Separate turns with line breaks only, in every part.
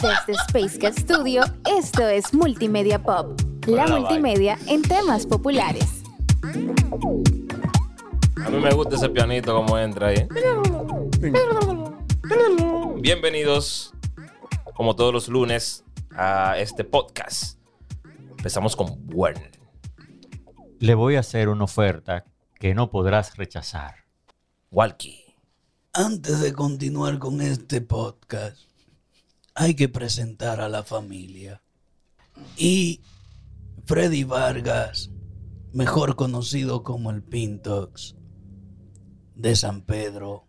Desde Space Cat Studio, esto es Multimedia Pop, la multimedia en temas populares.
A mí me gusta ese pianito como entra ahí. Bienvenidos, como todos los lunes, a este podcast. Empezamos con Warner.
Le voy a hacer una oferta que no podrás rechazar.
Walkie.
Antes de continuar con este podcast, hay que presentar a la familia. Y Freddy Vargas, mejor conocido como el Pintox de San Pedro,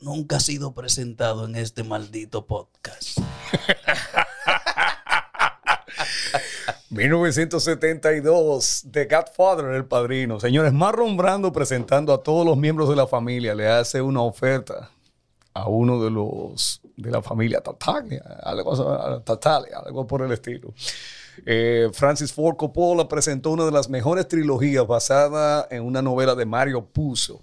nunca ha sido presentado en este maldito podcast.
1972, The Godfather, el padrino. Señores, Marlon Brando presentando a todos los miembros de la familia, le hace una oferta a uno de los de la familia Tataglia, algo, algo por el estilo. Eh, Francis Ford Coppola presentó una de las mejores trilogías basada en una novela de Mario Puzo.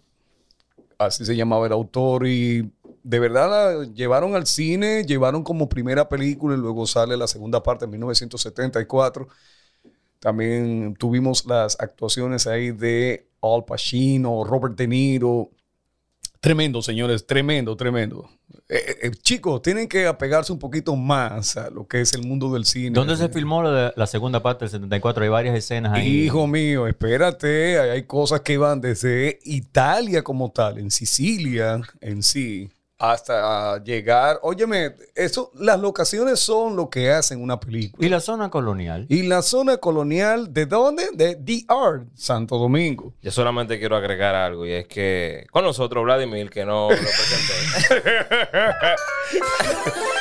Así se llamaba el autor y de verdad la llevaron al cine, llevaron como primera película y luego sale la segunda parte en 1974. También tuvimos las actuaciones ahí de Al Pacino, Robert De Niro. Tremendo, señores, tremendo, tremendo. Eh, eh, eh, chicos, tienen que apegarse un poquito más a lo que es el mundo del cine.
¿Dónde se filmó la, la segunda parte del 74? Hay varias escenas ahí.
Hijo mío, espérate, hay, hay cosas que van desde Italia como tal, en Sicilia en sí, hasta llegar. Óyeme, eso, las locaciones son lo que hacen una película.
¿Y la zona colonial?
Y la zona colonial, ¿de dónde? De DR, Santo Domingo.
Yo solamente quiero agregar algo y es que con nosotros Vladimir, que no lo presenté.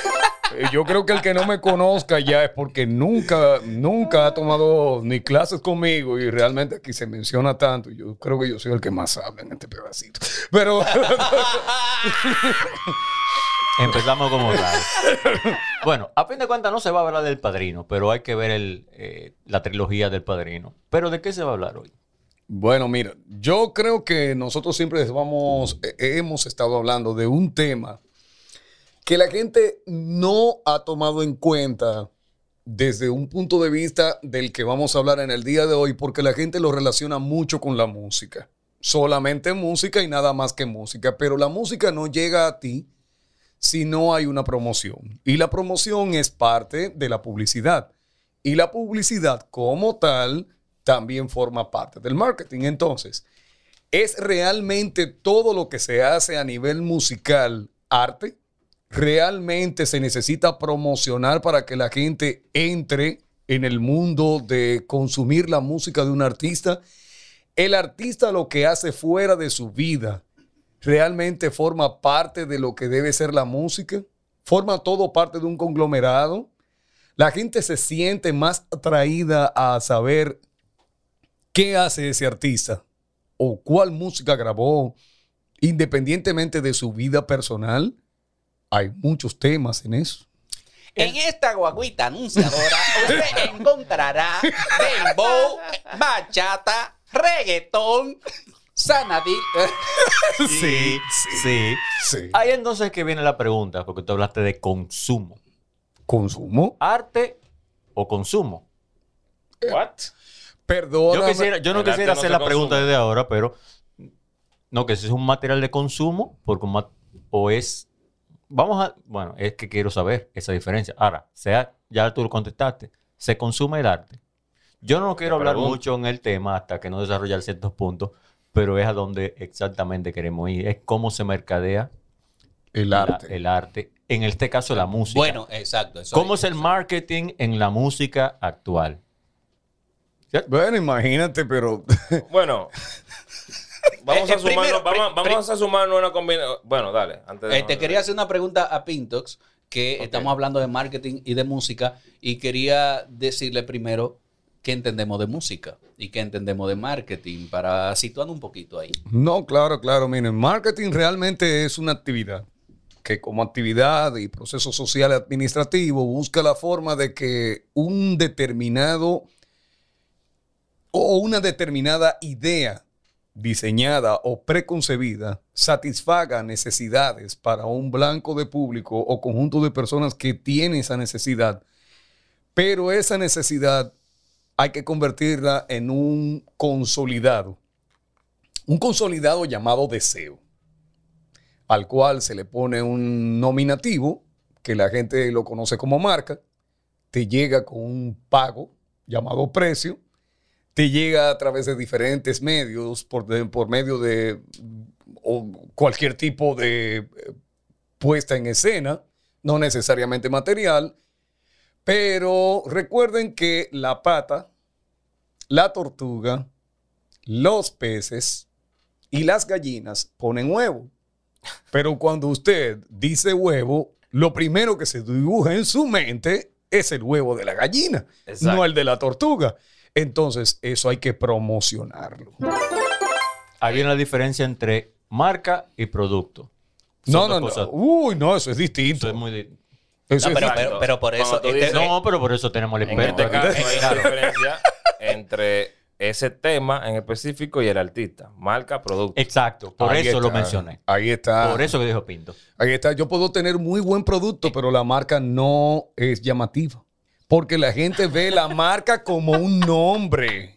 Yo creo que el que no me conozca ya es porque nunca, nunca ha tomado ni clases conmigo y realmente aquí se menciona tanto. Yo creo que yo soy el que más habla en este pedacito. Pero
Empezamos como tal. Bueno, a fin de cuentas no se va a hablar del padrino, pero hay que ver el, eh, la trilogía del padrino. ¿Pero de qué se va a hablar hoy?
Bueno, mira, yo creo que nosotros siempre vamos, eh, hemos estado hablando de un tema que la gente no ha tomado en cuenta desde un punto de vista del que vamos a hablar en el día de hoy, porque la gente lo relaciona mucho con la música. Solamente música y nada más que música, pero la música no llega a ti si no hay una promoción. Y la promoción es parte de la publicidad. Y la publicidad como tal también forma parte del marketing. Entonces, ¿es realmente todo lo que se hace a nivel musical arte? ¿Realmente se necesita promocionar para que la gente entre en el mundo de consumir la música de un artista? El artista lo que hace fuera de su vida realmente forma parte de lo que debe ser la música, forma todo parte de un conglomerado. La gente se siente más atraída a saber qué hace ese artista o cuál música grabó, independientemente de su vida personal. Hay muchos temas en eso.
En esta guaguita anunciadora usted encontrará dembow, bachata, reggaetón, sanadil.
Sí, sí.
Sí.
Ahí entonces que viene la pregunta, porque tú hablaste de consumo.
¿Consumo?
¿Arte o consumo?
What?
Perdóname.
Yo, quisiera, yo no quisiera hacer la pregunta desde ahora, pero no, que si es un material de consumo porque un o es... Vamos a... Bueno, es que quiero saber esa diferencia. Ahora, sea, ya tú lo contestaste, se consume el arte. Yo no quiero hablar mucho en el tema hasta que no desarrollar ciertos puntos, pero es a donde exactamente queremos ir. Es cómo se mercadea
El
la-
arte.
el arte. En este caso, la música.
Bueno, exacto. eso
¿Cómo
es.
es el marketing en la música actual?
Bueno, imagínate, pero
Bueno. Vamos
Eh,
a
eh, primero,
sumarnos, vamos, vamos a sumarnos una combinación. Bueno, dale. Antes de
Eh, te quería hacer una pregunta a Pintox, que estamos hablando de marketing y de música, y quería decirle primero qué entendemos de música y qué entendemos de marketing, para situarnos un poquito ahí.
no, claro, claro. Miren, marketing realmente es una actividad que como actividad y proceso social administrativo busca la forma de que un determinado o una determinada idea diseñada o preconcebida satisfaga necesidades para un blanco de público o conjunto de personas que tiene esa necesidad, pero esa necesidad hay que convertirla en un consolidado, un consolidado llamado deseo, al cual se le pone un nominativo que la gente lo conoce como marca, te llega con un pago llamado precio, te llega a través de diferentes medios, por, de- por medio de o cualquier tipo de eh, puesta en escena, no necesariamente material, pero recuerden que la pata, la tortuga, los peces y las gallinas ponen huevo. Pero cuando usted dice huevo, lo primero que se dibuja en su mente es el huevo de la gallina,
Exacto.
no el de la tortuga. Entonces, eso hay que promocionarlo.
Hay una diferencia entre marca y producto. Son
No, no, no. Uy, no, eso es distinto.
Eso es muy di-
Eso
No,
es
pero,
distinto.
pero, pero por eso. este-
dices-
No, pero por eso tenemos el
En
experto.
este
aquí.
caso hay una diferencia entre ese tema en específico y el artista. Marca, producto.
Exacto, por
Ahí
eso lo mencioné.
Ahí está.
Por eso que dijo Pinto.
Ahí está. Yo puedo tener muy buen producto, pero la marca no es llamativa. Porque la gente ve la marca como un nombre.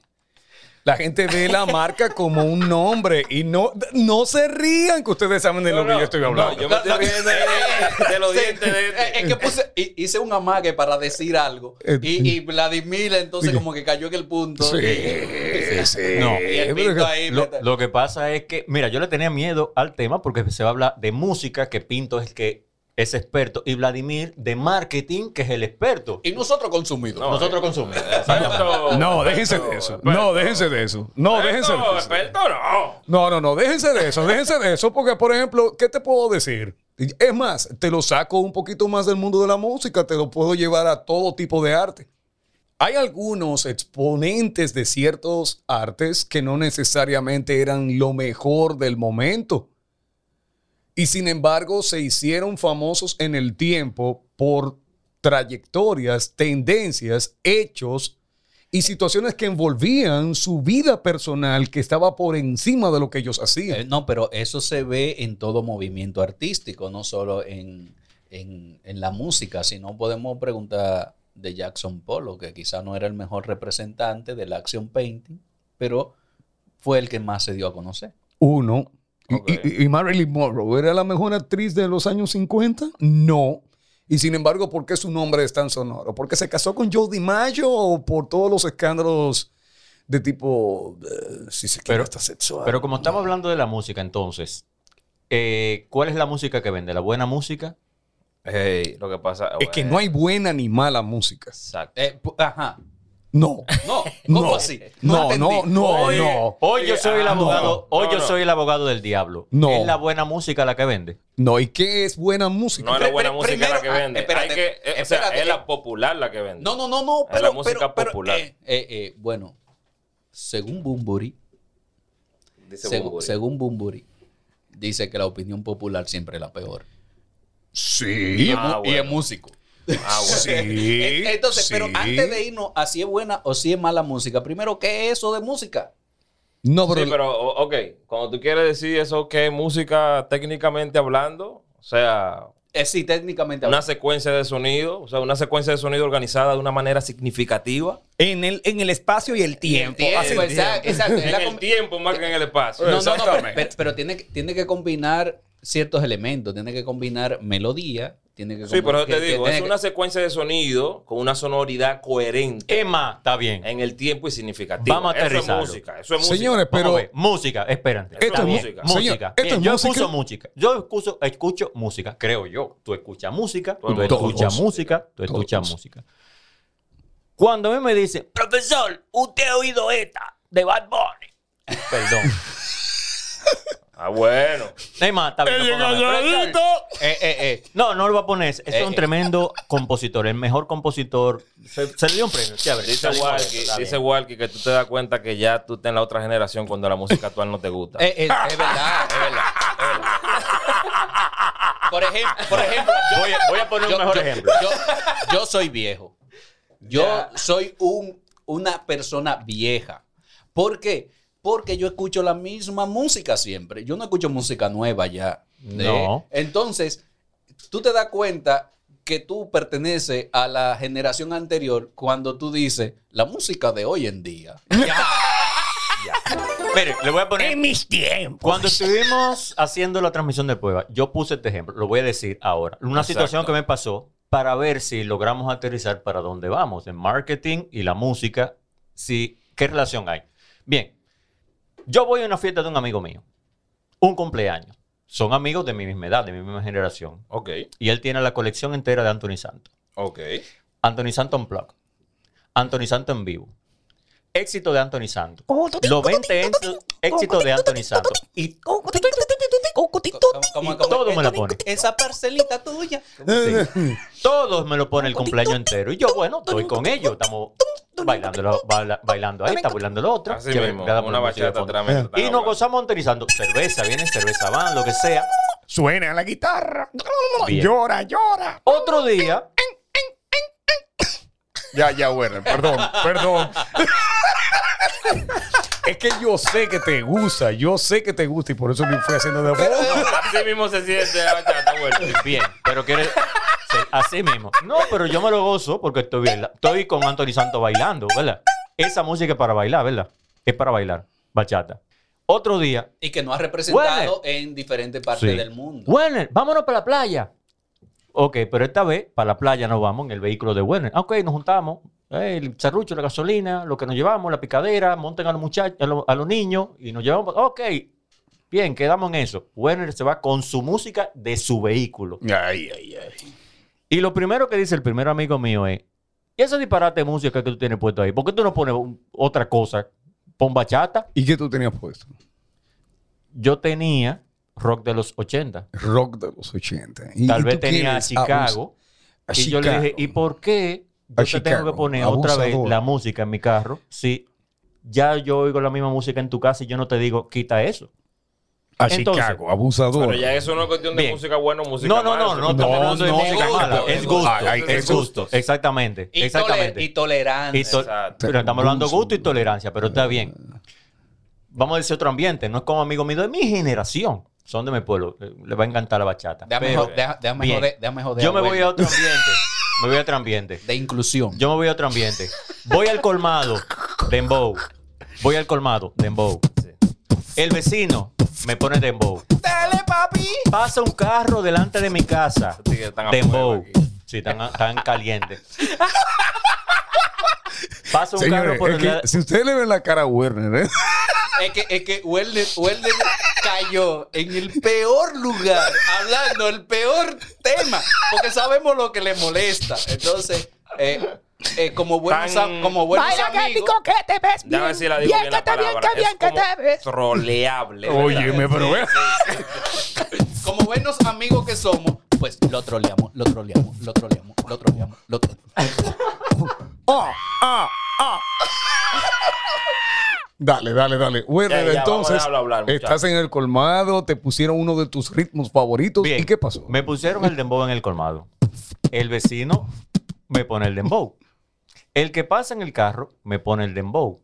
La gente ve la marca como un nombre. Y no, no se rían que ustedes saben de lo que yo estoy hablando.
No, yo me estoy riendo de, de los
Sí,
dientes de este.
Es que puse, hi- hice un amague para decir algo.
Eh,
Y, y Vladimir entonces como que cayó en el punto.
Sí,
Y-
sí.
No.
Y el
Pero
pinto
que-
ahí.
Lo, lo que pasa es que, mira, yo le tenía miedo al tema porque se va a hablar de música, que Pinto es el que es experto, y Vladimir de marketing, que es el experto.
Y nosotros consumidores.
No,
Nosotros
eh.
consumimos.
Experto,
No, déjense de eso. No, déjense de eso. No, déjense de
Experto,
eso.
experto no.
No, no, no, déjense de eso, déjense de eso, porque por ejemplo, ¿qué te puedo decir? Es más, te lo saco un poquito más del mundo de la música, te lo puedo llevar a todo tipo de arte. Hay algunos exponentes de ciertos artes que no necesariamente eran lo mejor del momento. Y sin embargo, se hicieron famosos en el tiempo por trayectorias, tendencias, hechos y situaciones que envolvían su vida personal que estaba por encima de lo que ellos
Eh,
hacían.
no, pero eso se ve en todo movimiento artístico, no solo en, en- en la música, sino podemos preguntar de Jackson Polo, que quizá no era el mejor representante del action painting, pero fue el que más se dio a conocer.
Uno. Y-
Ok.
Y, y Marilyn Monroe era la mejor actriz de los años 50? No. Y sin embargo, ¿por qué su nombre es tan sonoro? ¿Porque se casó con Joe DiMaggio o por todos los escándalos de tipo, eh, si se quiere,
Pero-
hasta sexual?
Pero como estamos hablando de la música, entonces, eh, ¿cuál es la música que vende? ¿La buena música?
Hey, lo que pasa
es que no hay buena ni mala música.
Exacto.
Eh, ajá.
No.
No, ¿cómo
No.
así?
No, no, no,
Oye,
no.
Hoy yo soy el
Ah,
abogado,
no,
hoy yo soy el abogado del diablo.
No.
¿Es la buena música la que vende?
No, ¿y qué es buena música?
No es la buena
Pero-
música la que
ah,
vende.
espérate,
Hay que, eh, o sea,
espérate,
es
eh.
la popular la que vende.
No, no, no, no,
Es la música
pero- pero,
popular.
eh, eh, eh, bueno, según Bumburi,
Dice
segu-
Bumburi.
según Bumburi, dice que la opinión popular siempre es la peor.
Sí.
Ah,
y es
bueno.
músico.
Ah, bueno.
Sí.
Eh, Entonces, pero antes de irnos a si es buena o si es mala música, primero, ¿qué es eso de música?
No, pero,
Sí, pero, ok, cuando tú quieres decir eso, que es música técnicamente hablando, o sea,
Eh, sí, técnicamente.
una
hablando.
secuencia de sonido, o sea, una secuencia de sonido organizada de una manera significativa.
en, el, en el espacio y el tiempo.
Tiempo,
Hace
exacto, exacto, es
En el tiempo más que en el espacio.
No, no, no, pero,
Exactamente.
pero- pero tiene, que- tiene que combinar ciertos elementos, tiene que combinar melodía, tiene que
Sí, pero te digo, es
que-
una secuencia de sonido con una sonoridad coherente
Emma, está bien.
en el tiempo y significativa.
Vamos a
Eso es música, eso es música.
Señores, pero.
Música, espérate.
Esto es música.
Música.
Señor, esto
Bien,
es
yo
música.
escucho música. Yo escucho, escucho música, creo yo. Tú escuchas música, tú escuchas música, tú escuchas música. Cuando a mí me dicen, profesor, usted ha oído esta de Bad Bunny. Perdón.
Ah, bueno.
Emma, está bien. no ponga más. Profesor,
Eh, eh, eh.
No, no lo va a poner. Ese es
Eh,
un
eh.
tremendo compositor, el mejor compositor. Se, se le dio un premio. chévere,
Dice
eso,
Walkie, dice que tú te das cuenta que ya tú estás en la otra generación cuando la música actual no te gusta.
Eh, eh, es verdad, es verdad, es verdad. Por ejemplo, por ejemplo yo,
Voy a, voy a poner
yo-
un mejor
yo-
ejemplo.
yo- yo soy viejo. Yo soy un, una persona vieja. ¿Por qué? Porque yo escucho la misma música siempre. Yo no escucho música nueva ya. ¿eh?
No.
Entonces, tú te das cuenta que tú perteneces a la generación anterior cuando tú dices la música de hoy en día.
Mire, le voy a poner. En mis tiempos. Cuando estuvimos haciendo la transmisión de prueba, yo puse este ejemplo, lo voy a decir ahora. Una
Exacto.
situación que me pasó para ver si logramos aterrizar para dónde vamos, en marketing y la música, si, qué relación hay. Bien, yo voy a una fiesta de un amigo mío, un cumpleaños. Son amigos de mi misma edad, de mi misma generación.
Ok,
Y él tiene la colección entera de Anthony Santos.
ok.
Anthony Santos Unplugged. Anthony Santos en vivo. Éxito de Anthony Santos. Los 20 éx- éxitos de Anthony Santos. Y
¿Cómo- cómo- cómo-
Todo me lo pone.
Esa parcelita tuya.
sí, todos me lo pone el cumpleaños entero. Y yo, bueno, estoy con ellos. Estamos bailando, la- baila- bailando ahí, está bailando la otra.
Así mismo, una bachata atrás. mientras
Y nos gozamos Santos. Cerveza, viene cerveza van, lo que sea.
Suena la guitarra.
Bien.
Llora, llora.
Otro día,
Ya, ya, bueno, perdón, perdón. es que yo sé que te gusta, yo sé que te gusta y por eso me fui haciendo de voz.
Así mismo se siente la bachata, bueno.
bien, pero quiere. sí, así mismo. No, pero yo me lo gozo porque estoy, baila- estoy con Anthony Santos bailando, ¿verdad? Esa música es para bailar, ¿verdad? Es para bailar, bachata. Otro día,
Y que nos ha representado en diferentes partes
Sí.
del mundo.
Werner, vámonos para la playa. Ok, pero esta vez para la playa nos vamos en el vehículo de Werner. Ok, nos juntamos. Eh, el charrucho, la gasolina, lo que nos llevamos, la picadera, monten a los muchachos, a, los- a los niños y nos llevamos. Ok, bien, quedamos en eso. Werner se va con su música de su vehículo.
Ay, ay, ay.
Y lo primero que dice el primer amigo mío es: ¿Y ese disparate de música que tú tienes puesto ahí? ¿Por qué tú no pones otra cosa? Pon bachata.
¿Y qué tú tenías puesto?
Yo tenía rock de los 80.
Rock de los 80. ¿Y-
Tal vez tenía
quieres
Chicago.
a
y yo le dije, ¿y por qué yo te tengo que poner otra vez la música en mi carro? Si ya yo oigo la misma música en tu casa y yo no te digo, quita eso.
A
Entonces-
Chicago, abusador.
Pero ya eso no es cuestión de
Bien.
música buena o música
No, no,
mala.
no, no estamos
No,
hablando de
no,
música
gusto,
mala. Es gusto. Es
es
gusto. Exactamente.
Y, tole-
exactamente.
y tolerancia.
Y to-
Exacto.
pero estamos hablando de
Gusto.
y tolerancia, pero está bien. Vamos a decir otro ambiente. No es como amigo mío de mi generación. Son de mi pueblo. Eh, Le va a encantar la bachata.
Déjame,
Pero
déjame
bien.
joder, déjame joder
yo me voy a otro ambiente. Me voy a otro ambiente.
De inclusión.
Yo me voy a otro ambiente. Voy al colmado, Dembow. Voy al colmado, Dembow. El vecino me pone Dembow.
¡Dale, papi!
Pasa un carro delante de mi casa.
Sí, que están
Dembow. Sí, están, están calientes. Pasa un
Señores,
carro por el
que
lado-
si ustedes le ven la cara a Werner, ¿eh?
Es que, es que Werner, Werner cayó en el peor lugar, hablando el peor tema, porque sabemos lo que le molesta. Entonces, eh, eh, como buenos,
Tan-
como buenos amigos,
que te ves
Ya a ver si la digo bien, la palabra.
qué bien
es
que
como
te ves.
troleable. ¿verdad?
Óyeme, pero ve.
como buenos amigos que somos, pues lo troleamos, lo troleamos, lo troleamos, lo troleamos, lo troleamos.
Ah, ah, ah. Dale, dale, dale.
Ya, ya, a
entonces,
hablar,
estás en el colmado, te pusieron uno de tus ritmos favoritos.
Bien.
¿Y qué pasó?
Me pusieron el dembow en el colmado. El vecino me pone el dembow. El que pasa en el carro me pone el dembow.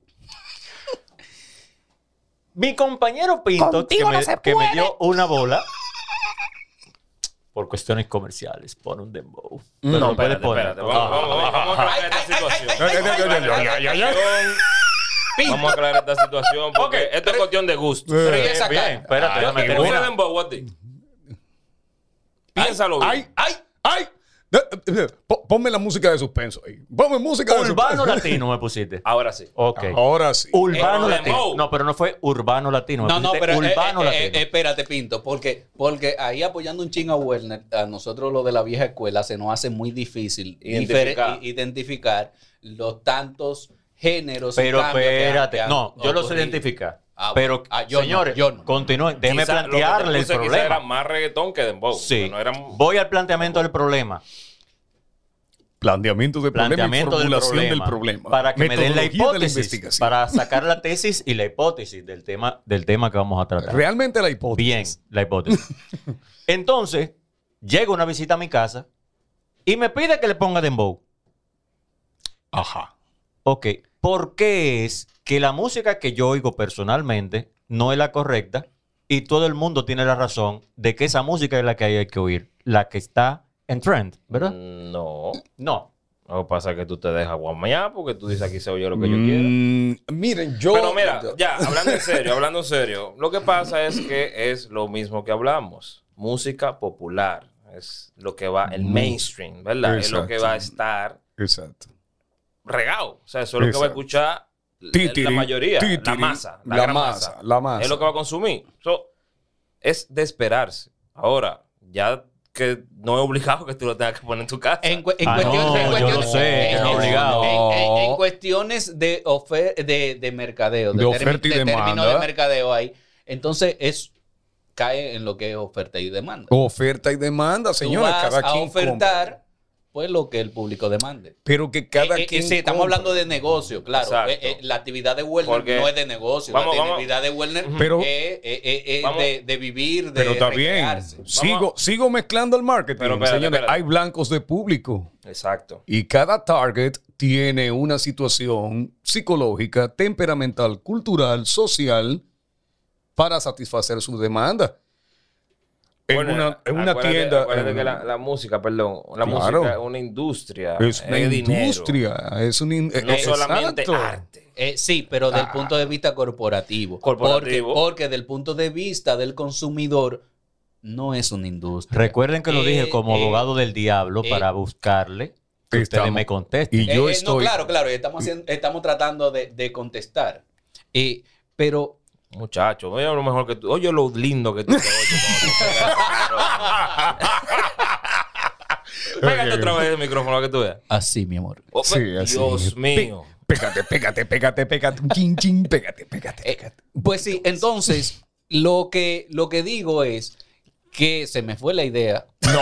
Mi compañero Pinto, que me,
no se
que me
puede.
dio una bola, por cuestiones comerciales, pone un dembow. Pero
No, espérate,
poner.
espérate. Vamos, a aclarar esta situación. Vamos a aclarar esta situación porque
Ok,
esto es cuestión de gusto.
Pero ¿y
Eh,
esa
Bien, espérate,
Yo
déjame terminar.
dembow, what the- Piénsalo bien.
¡Ay! ¡Ay! ¡Ay! Eh, Po- Ponme la música de suspenso ahí. Ponme música de
Urbano
suspenso.
latino me pusiste.
Ahora sí.
Ok.
Ahora sí.
Urbano
Eh,
latino. No, pero no fue urbano latino.
No, no, pero eh,
urbano
eh,
latino.
eh, espérate, Pinto, porque, porque ahí apoyando un ching a Werner, a nosotros lo de la vieja escuela se nos hace muy difícil
Identificar.
los tantos géneros. y
Pero
cambios que han-
espérate,
que han
no, yo lo sé
ocurrido.
identificar.
Ah,
pero.
Ah, yo no,
señores,
yo no.
continúen. Déjenme
Quizá lo que te
plantearle el
quizá era
problema.
más reggaetón que dembow.
Sí.
que No era...
Voy al planteamiento del problema.
Planteamiento de problema y
Planteamiento del
formulación
problema.
del problema.
Para que me den la
Metodología de la
hipótesis. para sacar la tesis y la hipótesis del tema, del tema que vamos a tratar.
Realmente la
Bien,
hipótesis.
la hipótesis. Entonces, llega una visita a mi casa y me pide que le ponga dembow.
Ajá.
Ok, ¿Por qué es que la música que yo oigo personalmente no es la correcta y todo el mundo tiene la razón de que esa música es la que hay que oír, la que está en trend, ¿verdad?
Mm, No.
No.
Lo que pasa es que tú te dejas guamayar porque tú dices aquí se oye lo que yo quiero.
Mm, miren, yo.
Pero mira, ya, hablando en serio, hablando en serio, lo que pasa es que es lo mismo que hablamos. Música popular es lo que va, el mainstream, ¿verdad? Es lo que va a estar
Exacto.
Regado. O sea, eso es lo que va a escuchar la-
Titiri,
la mayoría, la masa, la,
la
gran
masa,
masa,
la masa.
Es lo que va a consumir. So, es de esperarse. Ahora, ya que no es obligado que tú lo tengas que poner en tu casa.
En, cu- en
Ah,
cuestiones,
no,
en
yo
cuestiones-
lo sé,
en-
que no
en-
es obligado.
en- en- en cuestiones de, ofer- de, de mercadeo,
De oferta y
de término
demanda.
de mercadeo ahí. Entonces, es cae en lo que es oferta y demanda.
Oferta y demanda,
Tú
señores.
vas
Cada
a
quien
ofertar,
compra.
Pues, lo que el público demande.
Pero que cada
Eh, eh,
quien.
sí, estamos
compra.
hablando de negocio, claro. Eh, eh, la actividad de Werner
Porque-
no es de negocio.
Vamos,
la
vamos.
actividad de Werner
Pero-
es, eh, eh, eh, de, de vivir, de
Pero está bien. Sigo, sigo mezclando el marketing.
Pero espérate,
señores,
espérate.
hay blancos de público.
Exacto.
Y cada target tiene una situación psicológica, temperamental, cultural, social para satisfacer su demanda. En
Bueno,
una, en una
acuérdate-
tienda.
acuérdate
en-
que la, la música, perdón, la
Claro.
música es una industria.
es una industria. Es un in-
No
eh,
solamente
exacto.
arte.
Eh, sí, pero del punto de vista corporativo.
Corporativo.
Porque, porque del punto de vista del consumidor no es una industria.
Recuerden que lo dije
Eh,
como
eh,
abogado del diablo
eh,
para buscarle que ustedes
Estamos-
me contesten.
Y yo estoy.
No, claro, claro. Estamos, haciendo- estamos tratando de, de contestar. Eh, pero
Muchacho, oye lo mejor que tú. Oye lo lindo que tú te. Pégate otra vez el micrófono que tú veas.
así, mi amor.
Oh,
Sí, así.
Dios mío.
Pégate, pégate, pégate, pégate. Chin, chin, pégate, pégate,
Eh,
pégate.
Pues sí, entonces lo que, lo que digo es que se me fue la idea.
No.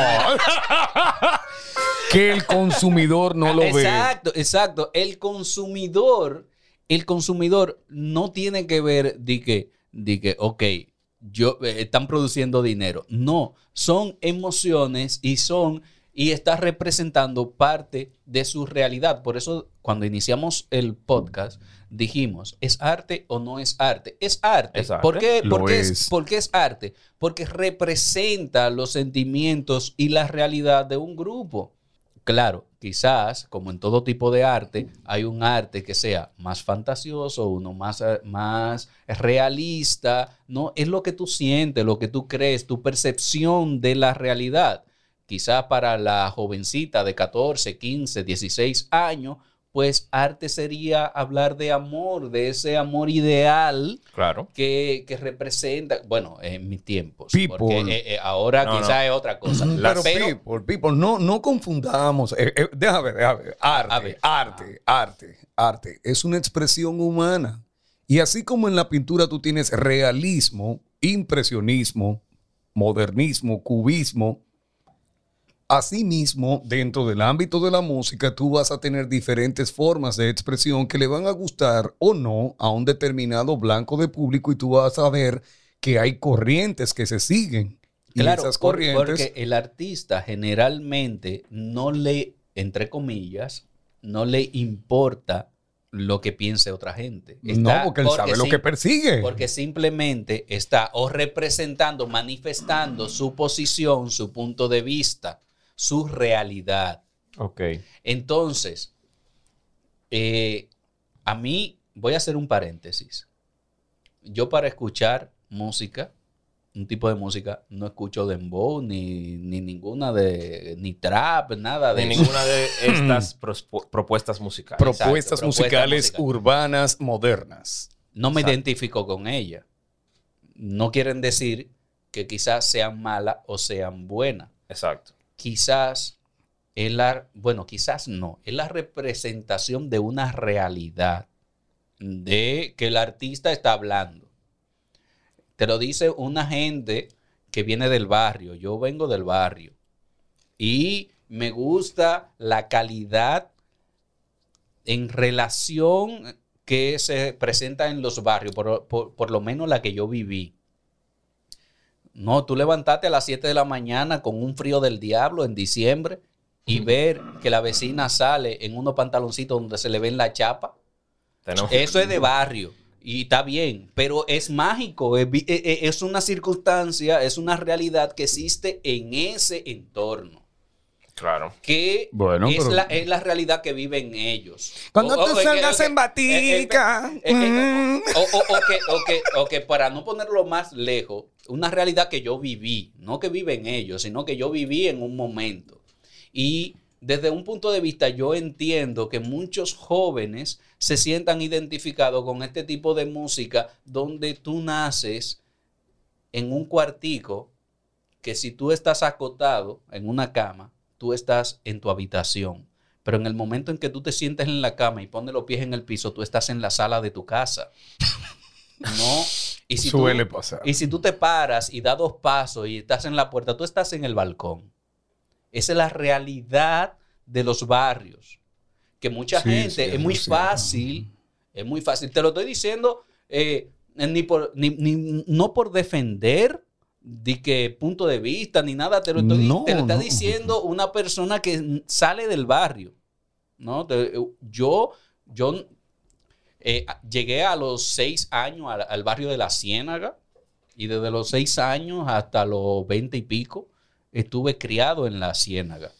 que el consumidor no lo
Ah,
ve.
Exacto, exacto. El consumidor, el consumidor no tiene que ver de que, de que ok, yo, eh, están produciendo dinero. No, son emociones y son y está representando parte de su realidad. Por eso, cuando iniciamos el podcast, dijimos, ¿es arte o no es arte? Es arte.
Es arte.
¿Por qué,
es.
es, por qué es arte? Porque representa los sentimientos y la realidad de un grupo. Claro, quizás, como en todo tipo de arte, hay un arte que sea más fantasioso, uno más, eh, más realista, ¿no? Es lo que tú sientes, lo que tú crees, tu percepción de la realidad. Quizás para la jovencita de 14, 15, 16 años, pues arte sería hablar de amor, de ese amor ideal
Claro.
que, que representa, bueno, en mis tiempos.
People.
Porque eh, eh, ahora
No,
quizás
no.
es otra cosa.
Pero,
Pero,
people, people, no, no confundamos. Eh, eh, déjame, déjame. Arte,
A ver.
arte, arte, arte. Es una expresión humana. Y así como en la pintura tú tienes realismo, impresionismo, modernismo, cubismo, asimismo, dentro del ámbito de la música, tú vas a tener diferentes formas de expresión que le van a gustar o no a un determinado blanco de público y tú vas a ver que hay corrientes que se siguen. Y
Claro,
esas
por-
corrientes...
porque el artista generalmente no le, entre comillas, no le importa lo que piense otra gente.
no, porque él sabe lo que persigue.
Porque simplemente está o representando, manifestando su posición, su punto de vista, su realidad.
Ok.
Entonces, eh, a mí, voy a hacer un paréntesis. Yo para escuchar música, un tipo de música, no escucho dembow, ni, ni ninguna de, ni trap, nada de eso.
ninguna de estas propuestas musicales.
propuestas
Exacto,
musicales urbanas modernas.
No me
Exacto.
identifico con ella. No quieren decir que quizás sean malas o sean buenas.
Exacto.
Quizás es la, bueno, quizás no, es la representación de una realidad de que el artista está hablando. Te lo dice una gente que viene del barrio. Yo vengo del barrio. Y me gusta la calidad en relación que se presenta en los barrios, por, por- por lo menos la que yo viví. No, tú levantaste a las 7 de la mañana con un frío del diablo en diciembre y ver que la vecina sale en unos pantaloncitos donde se le ven la chapa
Tenemos-
Eso es de barrio. Y está bien, pero es mágico, es, eh, eh, es una circunstancia, es una realidad que existe en ese entorno.
Claro.
Que
Bueno,
es,
pero-
la, es la realidad que viven ellos.
Cuando
O- o-
tú
ok,
salgas
ok,
en batica.
o, o- o que, o que- o que para no ponerlo más lejos, una realidad que yo viví, no que viven ellos, sino que yo viví en un momento. Y desde un punto de vista, yo entiendo que muchos jóvenes se sientan identificados con este tipo de música donde tú naces en un cuartico que si tú estás acotado en una cama, tú estás en tu habitación. Pero en el momento en que tú te sientes en la cama y pones los pies en el piso, tú estás en la sala de tu casa. No. Y si, tú,
Suele pasar.
y si tú te paras y das dos pasos y estás en la puerta, tú estás en el balcón. Esa es la realidad de los barrios. Que mucha
Sí,
gente,
sí,
es muy
cierto.
fácil, es muy fácil. Te lo estoy diciendo eh, ni por, ni, ni- no por defender de que punto de vista ni nada, te lo estoy
No,
te lo está
no.
diciendo una persona que sale del barrio. ¿no? Te- yo, yo eh, llegué a los seis años al, al barrio de la Ciénaga y desde los seis años hasta los veinte y pico estuve criado en la Ciénaga,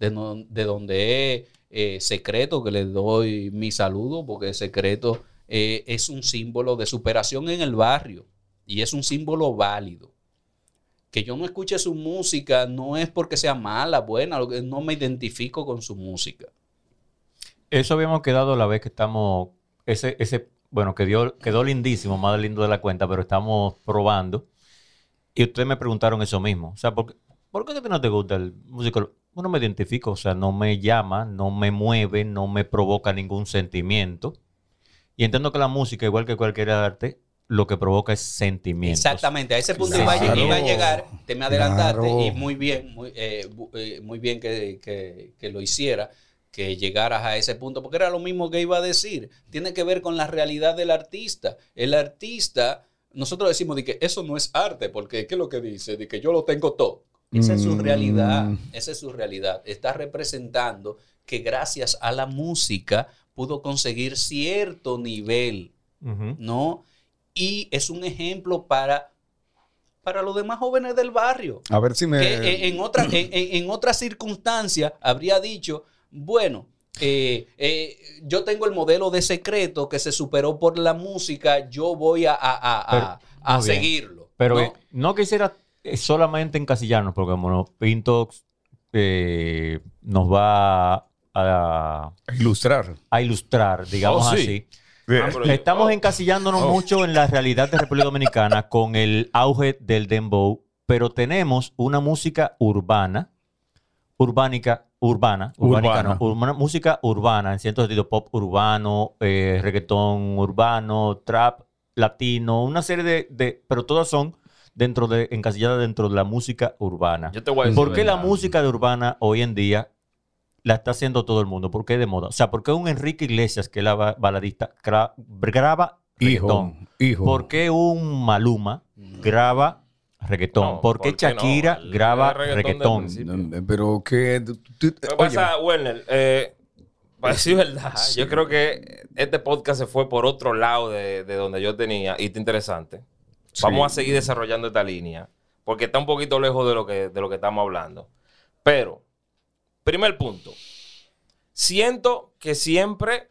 de, no- de donde es eh, secreto, que les doy mi saludo, porque secreto eh, es un símbolo de superación en el barrio y es un símbolo válido. Que yo no escuche su música no es porque sea mala, buena, no me identifico con su música.
Eso habíamos quedado la vez que estamos, ese, ese, bueno, que dio, quedó lindísimo, más lindo de la cuenta, pero estamos probando. Y ustedes me preguntaron eso mismo. O sea, ¿por qué, ¿por qué no te gusta el músico? Bueno, me identifico, o sea, no me llama, no me mueve, no me provoca ningún sentimiento. Y entiendo que la música, igual que cualquier arte, lo que provoca es sentimientos.
Exactamente, a ese punto
Claro.
iba, a- iba a llegar, te me adelantaste
Claro.
y muy bien, muy, eh, eh, muy bien que, que- que lo hiciera, que llegaras a ese punto, porque era lo mismo que iba a decir, tiene que ver con la realidad del artista. El artista, nosotros decimos de que eso no es arte, porque ¿qué es lo que dice? De que yo lo tengo todo. Esa es su
Mm.
realidad, esa es su realidad. Está representando que gracias a la música pudo conseguir cierto nivel. ¿no? Y es un ejemplo para, para los demás jóvenes del barrio.
A ver si me.
Que en, otra, en, en- otra circunstancia habría dicho, bueno, eh, eh, yo tengo el modelo de secreto que se superó por la música, yo voy a, a- a- a-
Pero,
seguirlo.
Pero
¿no?
eh, no quisiera eh, solamente encasillarnos, porque como Pintox eh, nos va a,
ilustrar.
a ilustrar, digamos
Oh, sí.
así.
Ah,
Estamos
oh.
encasillándonos
Oh.
mucho en la realidad de República Dominicana con el auge del dembow, pero tenemos una música urbana, urbánica, urbana, urbánica
Urbana.
no, urbana- música urbana, en cierto sentido, pop urbano, eh, reggaetón urbano, trap latino, una serie de, de- pero todas son dentro de, encasilladas dentro de la música urbana.
Yo te voy a decir
¿Por qué la música de urbana hoy en día la está haciendo todo el mundo? ¿Por qué de moda? O sea, ¿por qué un Enrique Iglesias, que es la ba- baladista, gra- graba
Hijo.
reggaetón?
Hijo.
¿Por qué un Maluma graba reggaetón?
No,
¿Por qué
¿por qué no?
Shakira graba
el reggaetón
Pero que. oye,
pasa, Werner, eh, para decir verdad, yo creo que este podcast se fue por otro lado de, de donde yo tenía y está interesante. Vamos a seguir desarrollando esta línea porque está un poquito lejos de lo que, de lo que estamos hablando. Pero, primer punto. Siento que siempre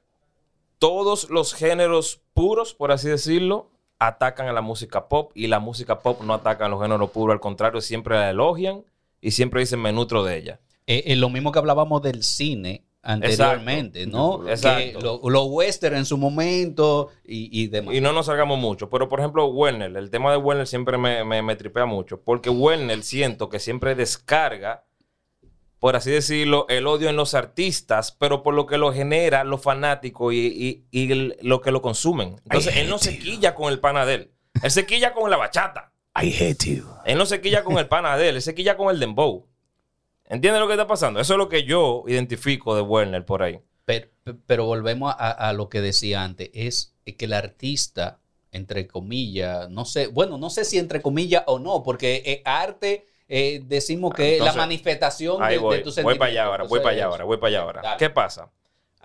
todos los géneros puros, por así decirlo, atacan a la música pop y la música pop no ataca a los géneros puros, al contrario, siempre la elogian y siempre dicen me nutro de ella.
Eh, eh, lo mismo que hablábamos del cine anteriormente, ¿no?
Exacto.
Que lo, lo western en su momento y, y demás.
Y no nos salgamos mucho. Pero, por ejemplo, Werner, el tema de Werner siempre me, me, me tripea mucho. Porque Werner siento que siempre descarga, por así decirlo, el odio en los artistas, pero por lo que lo genera los fanáticos y, y- y el- lo que lo consumen. Entonces, él no se quilla con el pana de él. Él se quilla con la bachata.
I hate you.
Él no se quilla con el pana de él. Él se quilla con el dembow. ¿Entiendes lo que está pasando? Eso es lo que yo identifico de Werner por ahí.
Pero, pero volvemos a, a lo que decía antes, es que el artista, entre comillas, no sé, bueno, no sé si entre comillas o no, porque eh, arte eh, decimos que es
Entonces,
la manifestación de,
voy,
de tu
voy para allá
sentimiento.
ahora, voy para allá ahora, voy para allá ahora.
Dale.
¿Qué pasa?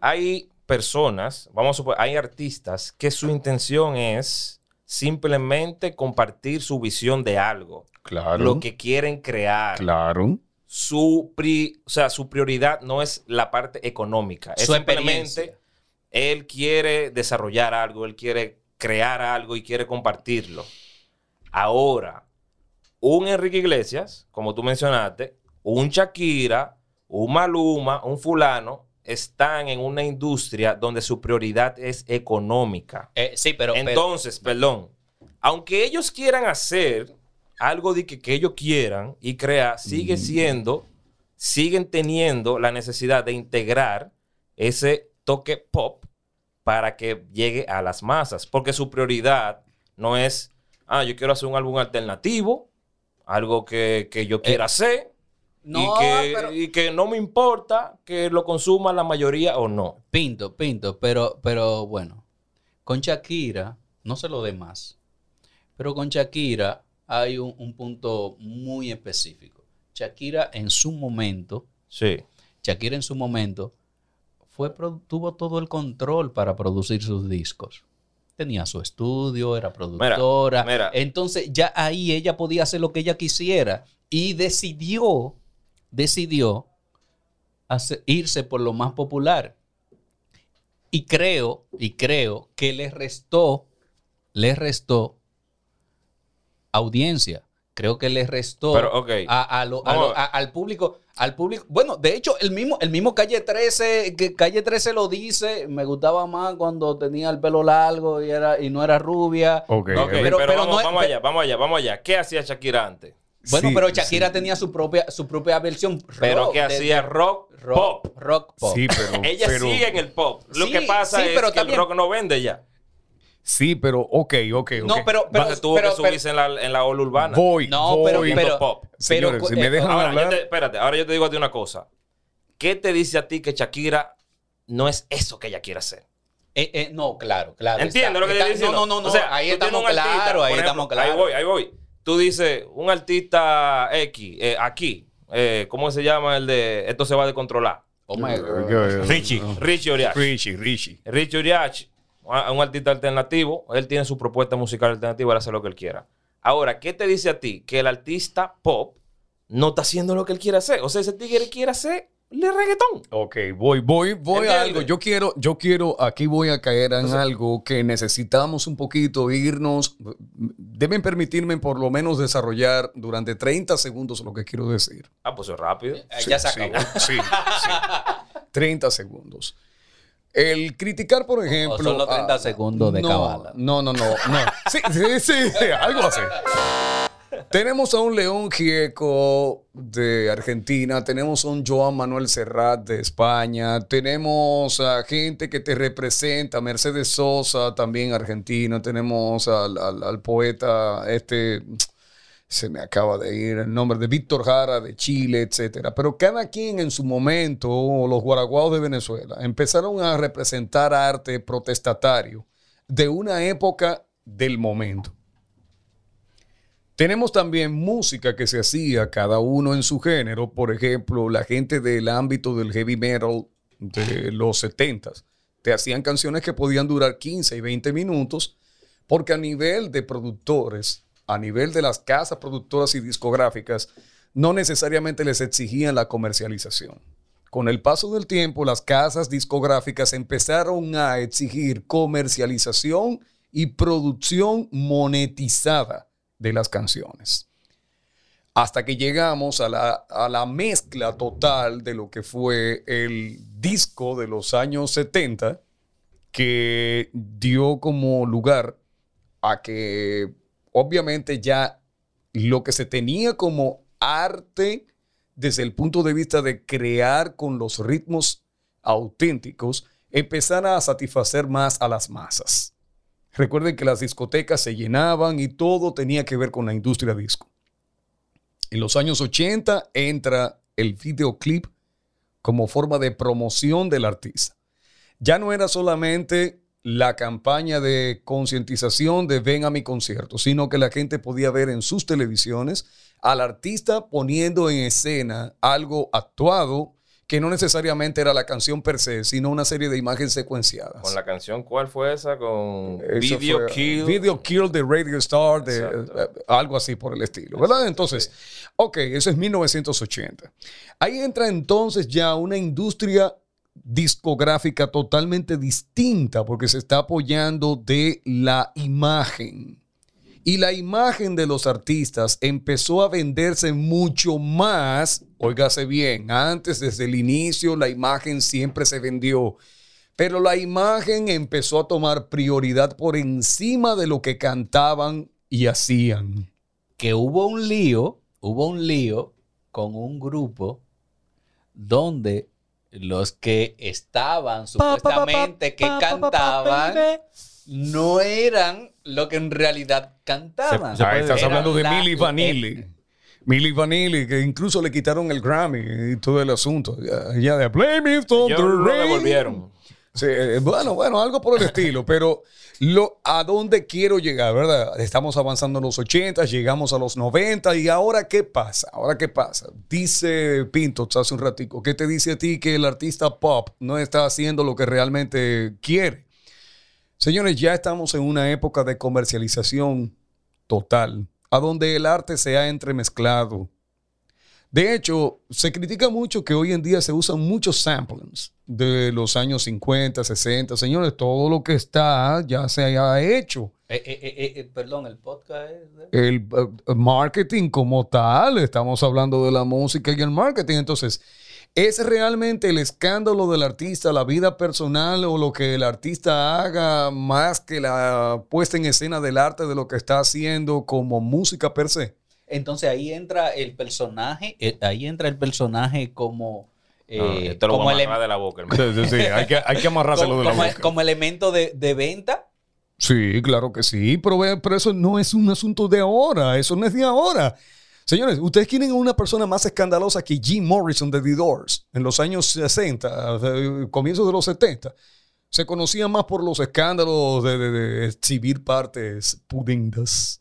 Hay personas, vamos a suponer, hay artistas que su intención es simplemente compartir su visión de algo,
Claro.
lo que quieren crear.
Claro.
Su, pri- o sea, su prioridad no es la parte económica, es
Su
simplemente él quiere desarrollar algo, él quiere crear algo y quiere compartirlo. Ahora, un Enrique Iglesias, como tú mencionaste, un Shakira, un Maluma, un fulano, están en una industria donde su prioridad es económica.
Eh, sí, pero, pero-
Entonces, perdón, aunque ellos quieran hacer algo de que, que ellos quieran y crear, sigue siendo, siguen teniendo la necesidad de integrar ese toque pop para que llegue a las masas, porque su prioridad no es, ah, yo quiero hacer un álbum alternativo, algo que, que yo quiera hacer.
no,
y, que,
pero-
y que no me importa que lo consuma la mayoría o no.
Pinto, pinto, pero, pero bueno, con Shakira, no se lo dé más, pero con Shakira hay un, un punto muy específico. Shakira en su momento,
Sí.
Shakira en su momento, fue, tuvo todo el control para producir sus discos. Tenía su estudio, era productora.
mira.
Entonces ya ahí ella podía hacer lo que ella quisiera y decidió, decidió hacer- irse por lo más popular. Y creo, y creo que le restó, le restó audiencia. Creo que le restó
Pero, ok.
a- a lo- a lo- al público. Al público. Bueno, de hecho, el mismo, el mismo Calle 13, que Calle 13 lo dice, me gustaba más cuando tenía el pelo largo y, era, y no era rubia.
Ok.
Ok,
Pero-
pero,
pero
vamos,
no es-
vamos allá, vamos allá, vamos allá. ¿Qué hacía Shakira antes?
Bueno,
Sí,
pero Shakira
sí.
tenía su propia, su propia versión.
Pero
rock,
que
de-
hacía rock,
rock
pop.
Rock pop.
Sí, pero.
Ella
pero-
sigue en el pop. Lo
Sí,
que pasa
sí,
es
pero
que el
también-
rock no vende ya.
Sí, pero. Ok, ok, ok.
No, pero, pero,
Entonces tuvo
pero-
que subirse en la, en la ola urbana.
Voy.
No, pero,
voy.
pero,
pop.
Señores,
pero-
si me
eh,
dejan
Ahora, yo
hablar.
te- espérate, ahora yo te digo a ti una cosa. ¿Qué te dice a ti que Shakira no es eso que ella quiere hacer?
eh, eh, no, claro, claro.
¿Entiendes
está-
lo que
está-
estoy diciendo?
No, no, no,
O sea,
ahí estamos claros, ahí
ejemplo,
estamos claros.
Ahí voy, ahí voy. Tú dices, un artista X, eh, aquí, eh, ¿cómo se llama el de esto se va a descontrolar?
Oh my God.
Richie.
Richie Oriach.
Richie, Richie.
Richie Oriach, un un artista alternativo, él tiene su propuesta musical alternativa, él hace lo que él quiera. Ahora, ¿qué te dice a ti? Que el artista pop no está haciendo lo que él quiere hacer. O sea, ese tigre quiere hacer el reggaetón.
Ok, voy, voy, voy a algo. Yo quiero, yo quiero, aquí voy a caer en algo que necesitamos un poquito irnos. Deben permitirme por lo menos desarrollar durante 30 segundos lo que quiero decir.
Ah, pues es rápido.
Eh, ya se
Sí,
acabó.
Sí, sí. 30 segundos. El criticar, por ejemplo.
son los 30
ah,
segundos de
no,
cabala.
No, no, no, no. Sí, sí, sí, sí, algo así. Tenemos a un León Gieco de Argentina, tenemos a un Joan Manuel Serrat de España, tenemos a gente que te representa, Mercedes Sosa también argentina, tenemos al, al- al poeta este, se me acaba de ir el nombre de Víctor Jara de Chile, etcétera. Pero cada quien en su momento, los guaraguaos de Venezuela, empezaron a representar arte protestatario de una época del momento. Tenemos también música que se hacía cada uno en su género. Por ejemplo, la gente del ámbito del heavy metal de los 70s te hacían canciones que podían durar 15 y 20 minutos porque a nivel de productores, a nivel de las casas productoras y discográficas, no necesariamente les exigían la comercialización. Con el paso del tiempo, las casas discográficas empezaron a exigir comercialización y producción monetizada de las canciones. Hasta que llegamos a la, a la mezcla total de lo que fue el disco de los años 70, que dio como lugar a que obviamente ya lo que se tenía como arte desde el punto de vista de crear con los ritmos auténticos, empezara a satisfacer más a las masas. Recuerden que las discotecas se llenaban y todo tenía que ver con la industria disco. En los años 80 entra el videoclip como forma de promoción del artista. Ya no era solamente la campaña de concientización de ven a mi concierto, sino que la gente podía ver en sus televisiones al artista poniendo en escena algo actuado que no necesariamente era la canción per se, sino una serie de imágenes secuenciadas.
Con la canción, ¿cuál fue esa? Con
Eso
Video Kill.
Video Kill de Radio Star, de,
Exacto.
eh, algo así por el estilo, ¿verdad? Entonces, ok, eso es 1980. Ahí entra entonces ya una industria discográfica totalmente distinta porque se está apoyando de la imagen. Y la imagen de los artistas empezó a venderse mucho más, óigase bien, antes desde el inicio la imagen siempre se vendió, pero la imagen empezó a tomar prioridad por encima de lo que cantaban y hacían.
que hubo un lío, hubo un lío con un grupo donde los que estaban supuestamente que cantaban no eran lo que en realidad cantaban.
Se- se puede-
estás hablando de Milli Vanilli. Milli Vanilli, que incluso le quitaron el Grammy y todo el asunto. Ya, ya de Blame It on the Rain.
devolvieron.
Sí, eh, bueno, bueno, algo por el estilo, pero lo, a dónde quiero llegar, ¿verdad? Estamos avanzando en los 80, llegamos a los 90 y ahora qué pasa, ahora qué pasa. Dice Pinto hace un ratico, ¿qué te dice a ti que el artista pop no está haciendo lo que realmente quiere? Señores, ya estamos en una época de comercialización total, a donde el arte se ha entremezclado. De hecho, se critica mucho que hoy en día se usan muchos samplings de los años 50, 60. Señores, todo lo que está ya se ha hecho.
Eh, eh, eh, perdón, el podcast
El marketing como tal, estamos hablando de la música y el marketing. Entonces, ¿es realmente el escándalo del artista, la vida personal o lo que el artista haga más que la puesta en escena del arte de lo que está haciendo como música per se?
Entonces ahí entra el personaje, eh, ahí entra el personaje como, eh,
No, esto lo
como,
amarrar de la boca, hermano.
Sí, sí, sí, hay que, hay que amarrárselo
como-
de la
como-
boca.
como elemento de, de venta.
Sí, claro que sí, pero, pero eso no es un asunto de ahora, eso no es de ahora. Señores, ustedes quieren una persona más escandalosa que Jim Morrison de The Doors en los años 60, eh, comienzos de los 70. Se conocía más por los escándalos de, de- de exhibir partes pudendas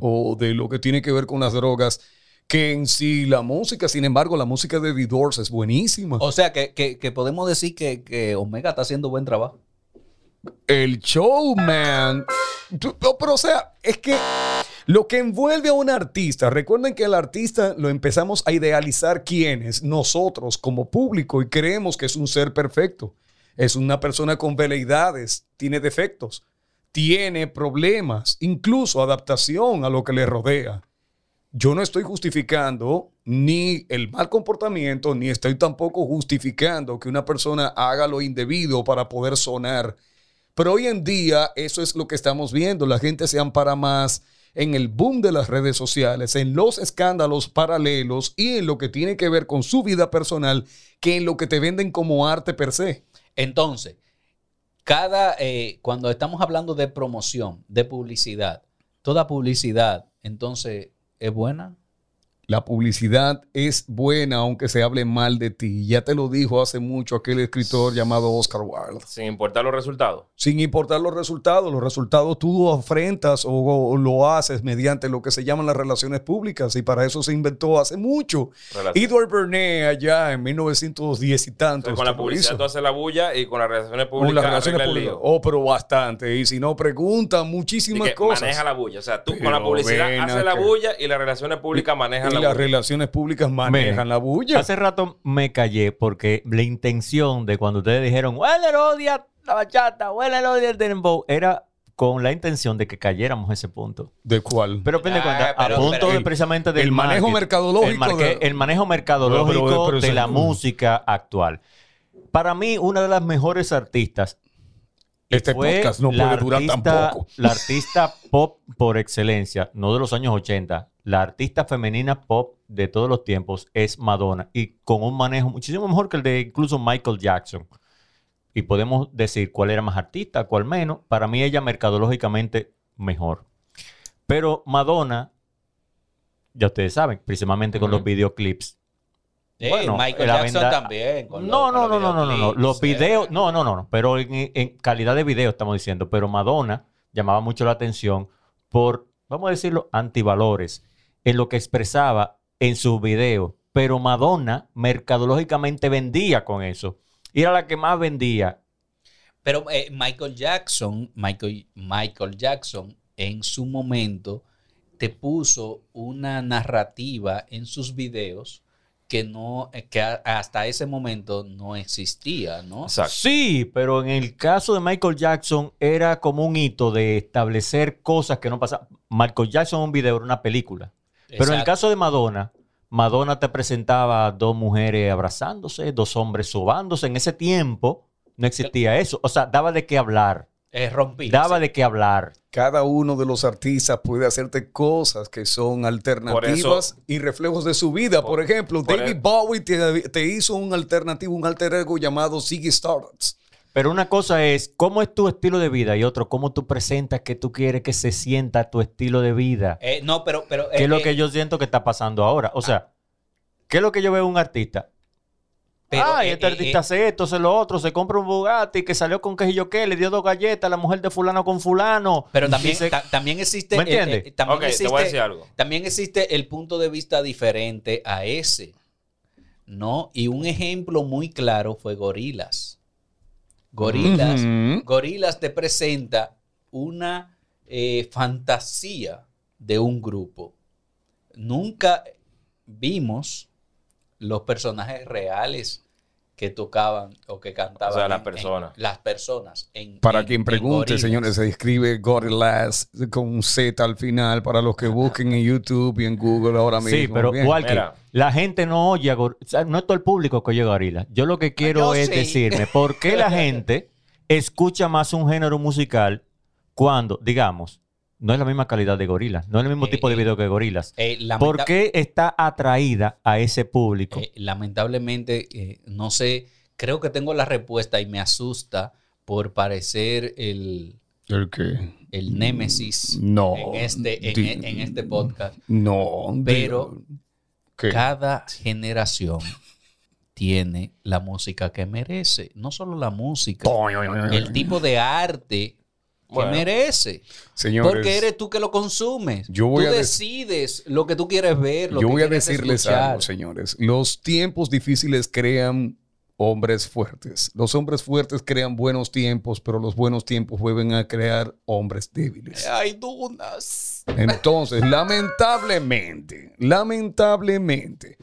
O de lo que tiene que ver con las drogas que en sí la música. Sin embargo, la música de The Doors es buenísima.
O sea que, que- que podemos decir que, que Omega está haciendo buen trabajo.
el showman. Pero, o sea, es que lo que envuelve a un artista, recuerden que el artista lo empezamos a idealizar quiénes, nosotros como público, y creemos que es un ser perfecto. Es una persona con veleidades, tiene defectos, tiene problemas, incluso adaptación a lo que le rodea. Yo no estoy justificando ni el mal comportamiento, ni estoy tampoco justificando que una persona haga lo indebido para poder sonar. Pero hoy en día eso es lo que estamos viendo. La gente se ampara más en el boom de las redes sociales, en los escándalos paralelos y en lo que tiene que ver con su vida personal que en lo que te venden como arte per se.
Entonces, cada, eh, cuando estamos hablando de promoción, de publicidad, toda publicidad, entonces, ¿es buena?
La publicidad es buena aunque se hable mal de ti. Ya te lo dijo hace mucho aquel escritor llamado Oscar Wilde.
Sin importar los resultados.
Sin importar los resultados, los resultados tú afrentas o, o lo haces mediante lo que se llaman las relaciones públicas y para eso se inventó hace mucho. Edward Bernays allá en 1910 y
O
tantos.
sea, con la publicidad
hizo.
tú haces la bulla y con las relaciones
Con
públicas
las relaciones públicas. Oh, pero bastante. Y si no, pregunta muchísimas
que
cosas.
maneja la bulla. O sea, tú
Pero
con la publicidad haces la bulla y las relaciones públicas manejan la
las relaciones públicas manejan la bulla.
Hace rato me callé porque la intención de cuando ustedes dijeron, huele el odia la bachata, huele el odia el dembow, era con la intención de que cayéramos a ese punto.
¿De cuál?
Pero pende
Ah,
cuenta,
pero-
a punto
pero
de
el-
precisamente del
el manejo
market-
mercadológico
El, marque-
de-
el manejo mercadológico
Pero- pero- pero-
de la música actual. Para mí, una de las mejores artistas.
Este
fue
podcast no puede durar
artista-
tampoco.
La artista pop por excelencia, no de los años 80, la artista femenina pop de todos los tiempos es Madonna. Y con un manejo muchísimo mejor que el de incluso Michael Jackson. Y podemos decir cuál era más artista, cuál menos. Para mí ella mercadológicamente mejor. Pero Madonna, ya ustedes saben, precisamente con los videoclips.
Eh,
Bueno,
Michael Jackson
venda-
también. con
No,
los-
no, no, no, no, no, no. Los
videoclips,
videos,
eh.
no, no, no, no. Pero en, en calidad de video estamos diciendo. Pero Madonna llamaba mucho la atención por, vamos a decirlo, antivalores en lo que expresaba en sus videos pero Madonna mercadológicamente vendía con eso. Y era la que más vendía.
Pero eh, Michael Jackson, Michael, Michael Jackson, en su momento, te puso una narrativa en sus videos que no, que hasta ese momento no existía, ¿no?
Exacto.
Sí, pero en el caso de Michael Jackson era como un hito de establecer cosas que no pasaban. Michael Jackson en un video era una película. Pero en el caso de Madonna, Madonna te presentaba dos mujeres abrazándose, dos hombres sobándose. En ese tiempo no existía eso. O sea, daba de qué hablar.
Es rompí.
Daba de qué hablar.
Cada uno de los artistas puede hacerte cosas que son alternativas y reflejos de su vida. Por,
Por-
ejemplo,
por
David
e-
Bowie te, te hizo un alternativo, un alter ego llamado Ziggy Stardust.
Pero una cosa es cómo es tu estilo de vida y otro, cómo tú presentas que tú quieres que se sienta tu estilo de vida.
Eh, no, pero... pero
¿Qué
eh,
es lo
eh,
que yo siento que está pasando ahora? O sea, ¿qué es lo que yo veo en un artista?
pero,
Ay,
eh,
este
eh,
artista
eh,
hace esto, hace lo otro, se compra un Bugatti que salió con qué yo qué, le dio dos galletas a la mujer de fulano con fulano.
Pero también, ta- también existe...
¿Me
eh,
entiendes?
eh, también,
Ok, te voy a decir algo.
también existe el punto de vista diferente a ese, ¿no? Y un ejemplo muy claro fue Gorilas. Gorilas. Gorilas te presenta una eh, fantasía de un grupo. Nunca vimos los personajes reales que tocaban o que cantaban.
O sea, las personas.
las personas. En,
Para
en-
quien
en
pregunte,
Gorillaz.
señores, se escribe Gorillaz con un Z al final para los que busquen en YouTube y en Google ahora mismo.
Sí, pero
Bien.
igual que
Mira.
la gente no oye a Gor- o sea, no es todo el público que oye a Gorila. Yo lo que quiero
yo
es
sí.
decirme por qué la gente escucha más un género musical cuando, digamos, no es la misma calidad de Gorilas, no es el mismo
Eh,
tipo de
eh,
video que Gorilas.
Eh, lamenta-
¿Por qué está atraída a ese público?
Eh, lamentablemente, eh, no sé, creo que tengo la respuesta y me asusta por parecer el,
¿El qué?
el némesis
No.
en, este, en,
Di-
en este podcast.
No.
Pero-. Cada generación tiene la música que merece. No solo la música, el tipo de arte que merece.
Señores,
Porque eres tú que lo consumes.
Yo voy
tú
a
decides lo que tú quieres ver. Lo
yo
que
voy a decirles
escuchar.
algo, señores. Los tiempos difíciles crean hombres fuertes. Los hombres fuertes crean buenos tiempos, pero los buenos tiempos vuelven a crear hombres débiles.
Hay dunas.
Entonces, lamentablemente, lamentablemente,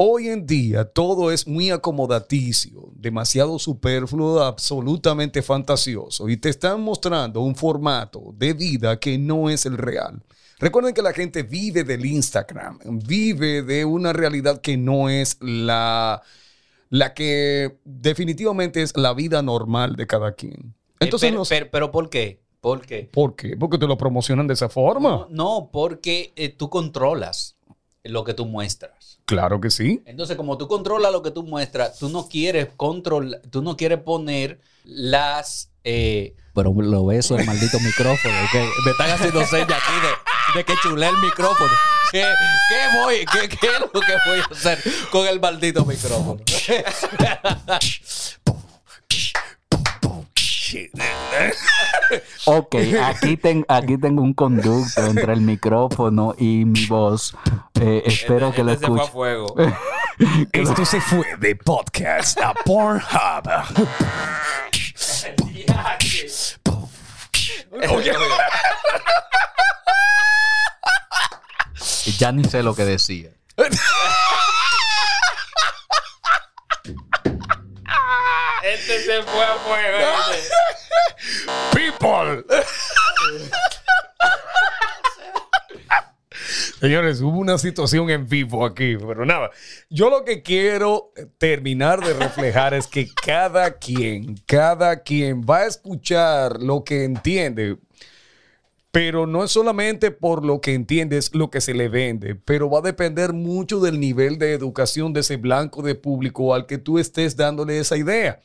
hoy en día todo es muy acomodaticio, demasiado superfluo, absolutamente fantasioso y te están mostrando un formato de vida que no es el real. Recuerden que la gente vive del Instagram, vive de una realidad que no es la, la que definitivamente es la vida normal de cada quien. Entonces,
Eh, pero,
nos-
pero, pero ¿por qué? ¿Por qué?
¿por qué? Porque te lo promocionan de esa forma.
No, no, porque eh, tú controlas lo que tú muestras.
Claro que sí.
Entonces, como tú controlas lo que tú muestras, tú no quieres controlar, tú no quieres poner las. eh, pero lo beso el maldito micrófono. que me están haciendo señas aquí de, de que chulé el micrófono. ¿Qué, qué voy, qué, qué es lo que voy a hacer con el maldito micrófono?
Ok, aquí, ten- aquí tengo un conducto entre el micrófono y mi voz. Eh, espero que lo
Este se fue a
escuchen.
fuego.
Esto se fue de podcast a Pornhub.
Oye,
Ya ni sé lo que decía.
Este se fue a fuego.
People. Señores, hubo una situación en vivo aquí, pero nada. Yo lo que quiero terminar de reflejar es que cada quien, cada quien va a escuchar lo que entiende, pero no es solamente por lo que entiende, es lo que se le vende, pero va a depender mucho del nivel de educación de ese blanco de público al que tú estés dándole esa idea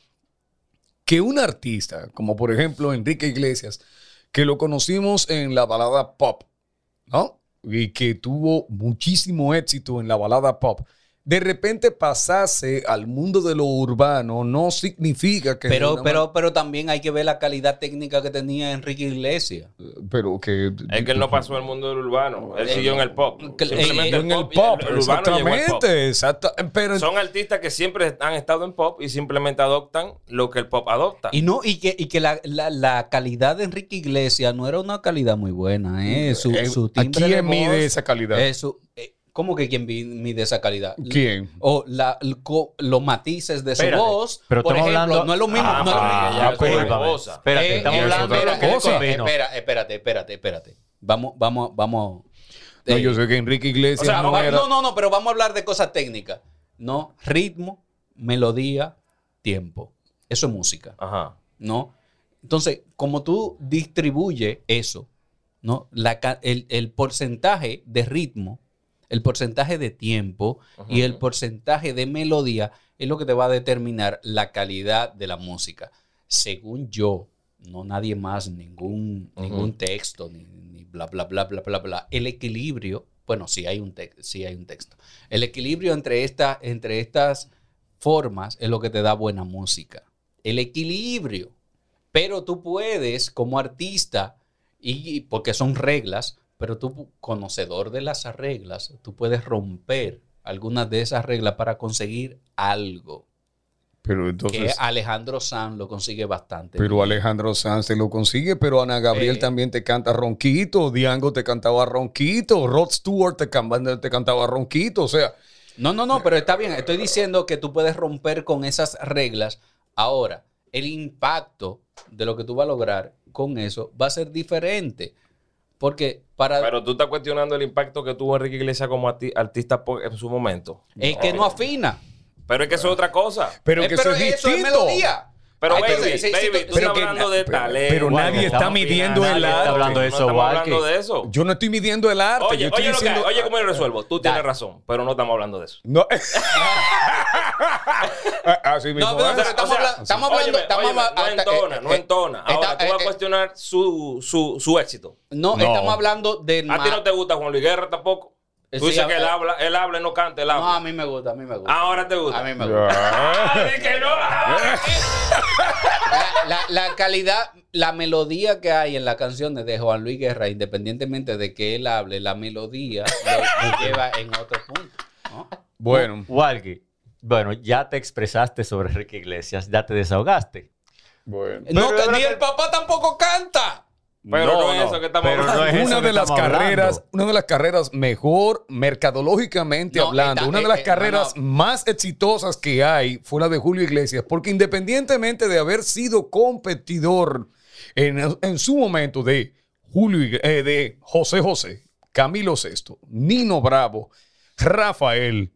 que un artista, como por ejemplo Enrique Iglesias, que lo conocimos en la balada pop, ¿no? Y que tuvo muchísimo éxito en la balada pop, de repente pasarse al mundo de lo urbano no significa que...
Pero, pero, pero también hay que ver la calidad técnica que tenía Enrique Iglesias.
Pero que...
Es que él no pasó al mundo del urbano. Él siguió en el pop.
que-
Simplemente
eh,
en el pop,
el
exactamente, exacto. Pero
Son artistas que siempre han estado en pop y simplemente adoptan lo que el pop adopta.
Y no, y que, y que la, la- la calidad de Enrique Iglesias no era una calidad muy buena, ¿eh? Su,
Eh,
su
¿a quién
de
mide esa calidad?
eh, su- eh, ¿Cómo que quién vi- mide esa calidad?
¿Quién?
O la, los matices de su
Espérate,
voz.
pero
por
estamos
ejemplo,
hablando-
no es lo mismo.
Ah,
no es lo
pero
mismo.
ya es otra
Discúlpame.
cosa.
Espérate,
Eh,
estamos hablando de
cosa.
Espera, espérate, espérate, espérate. Vamos, vamos, vamos.
No,
eh,
yo sé que Enrique Iglesias
o sea,
no
va-
era...
no, no, no, pero vamos a hablar de cosas técnicas. No, ritmo, melodía, tiempo. Eso es música.
Ajá.
¿no? Entonces, como tú distribuyes eso, ¿no? La el, el porcentaje de ritmo, el porcentaje de tiempo y el porcentaje de melodía es lo que te va a determinar la calidad de la música. Según yo, no nadie más, ningún, ningún texto, ni, ni bla, bla, bla, bla, bla, bla. El equilibrio, bueno, sí hay un, sí hay un texto. El equilibrio entre, esta, entre estas formas es lo que te da buena música. El equilibrio. Pero tú puedes, como artista, y porque son reglas, pero tú, conocedor de las reglas, tú puedes romper algunas de esas reglas para conseguir algo.
Pero
que
entonces...
Alejandro Sanz lo consigue bastante.
Pero. Alejandro Sanz te lo consigue, pero Ana Gabriel
Eh.
también te canta ronquito, Diango te cantaba ronquito, Rod Stewart te, cam- te cantaba ronquito, o sea,
No, no, no, pero está bien. Estoy diciendo que tú puedes romper con esas reglas. Ahora, el impacto de lo que tú vas a lograr con eso va a ser diferente. Porque para...
Pero tú estás cuestionando el impacto que tuvo Enrique Iglesias como arti- artista en su momento.
es que no afina.
Pero es que eso es otra cosa.
pero
Eh,
que eso es distinto.
melodía.
Pero,
Ay,
baby,
entonces, sí, sí,
baby,
tú-
tú
pero
estás
que-
hablando de
pero-
talento.
pero nadie está midiendo el arte.
hablando de eso,
estamos
Walkie.
hablando de eso.
Yo no estoy midiendo el arte, yo
Oye,
estoy
oye, lo que
diciendo...
hay, oye, ¿cómo yo resuelvo? Tú tienes
Dale.
razón, pero no estamos hablando de eso.
No. Así mismo
No, pero
es.
pero estamos
O sea,
habla- estamos hablando...
Óyeme,
estamos
óyeme,
habla-
no entona,
eh,
no
eh,
entona. Ahora
está-
tú vas
eh,
a
eh,
cuestionar su, su, su éxito.
No,
No.
estamos hablando de...
A ti no te gusta Juan Luis Guerra tampoco. Tú
sí,
dices
a-
que él habla, él habla y no canta, él
No,
habla.
a mí me gusta, a mí me gusta.
Ahora te gusta.
A mí me gusta.
Ah, que no.
La, la- la calidad, la melodía que hay en las canciones de Juan Luis Guerra, independientemente de que él hable, la melodía lo, lleva en otro punto. ¿no?
Bueno,
Walkie, bueno, ya te expresaste sobre Enrique Iglesias, ya te desahogaste.
bueno.
No, ni el papá tampoco canta.
Pero no,
No,
es eso que estamos
pero no
hablando.
es
una de las carreras,
hablando.
una de las carreras mejor mercadológicamente
No,
hablando, una de
eh,
las
eh,
carreras
no.
más exitosas que hay fue la de Julio Iglesias, porque independientemente de haber sido competidor en, en su momento de Julio eh, de José José, Camilo VI, Nino Bravo, Rafael,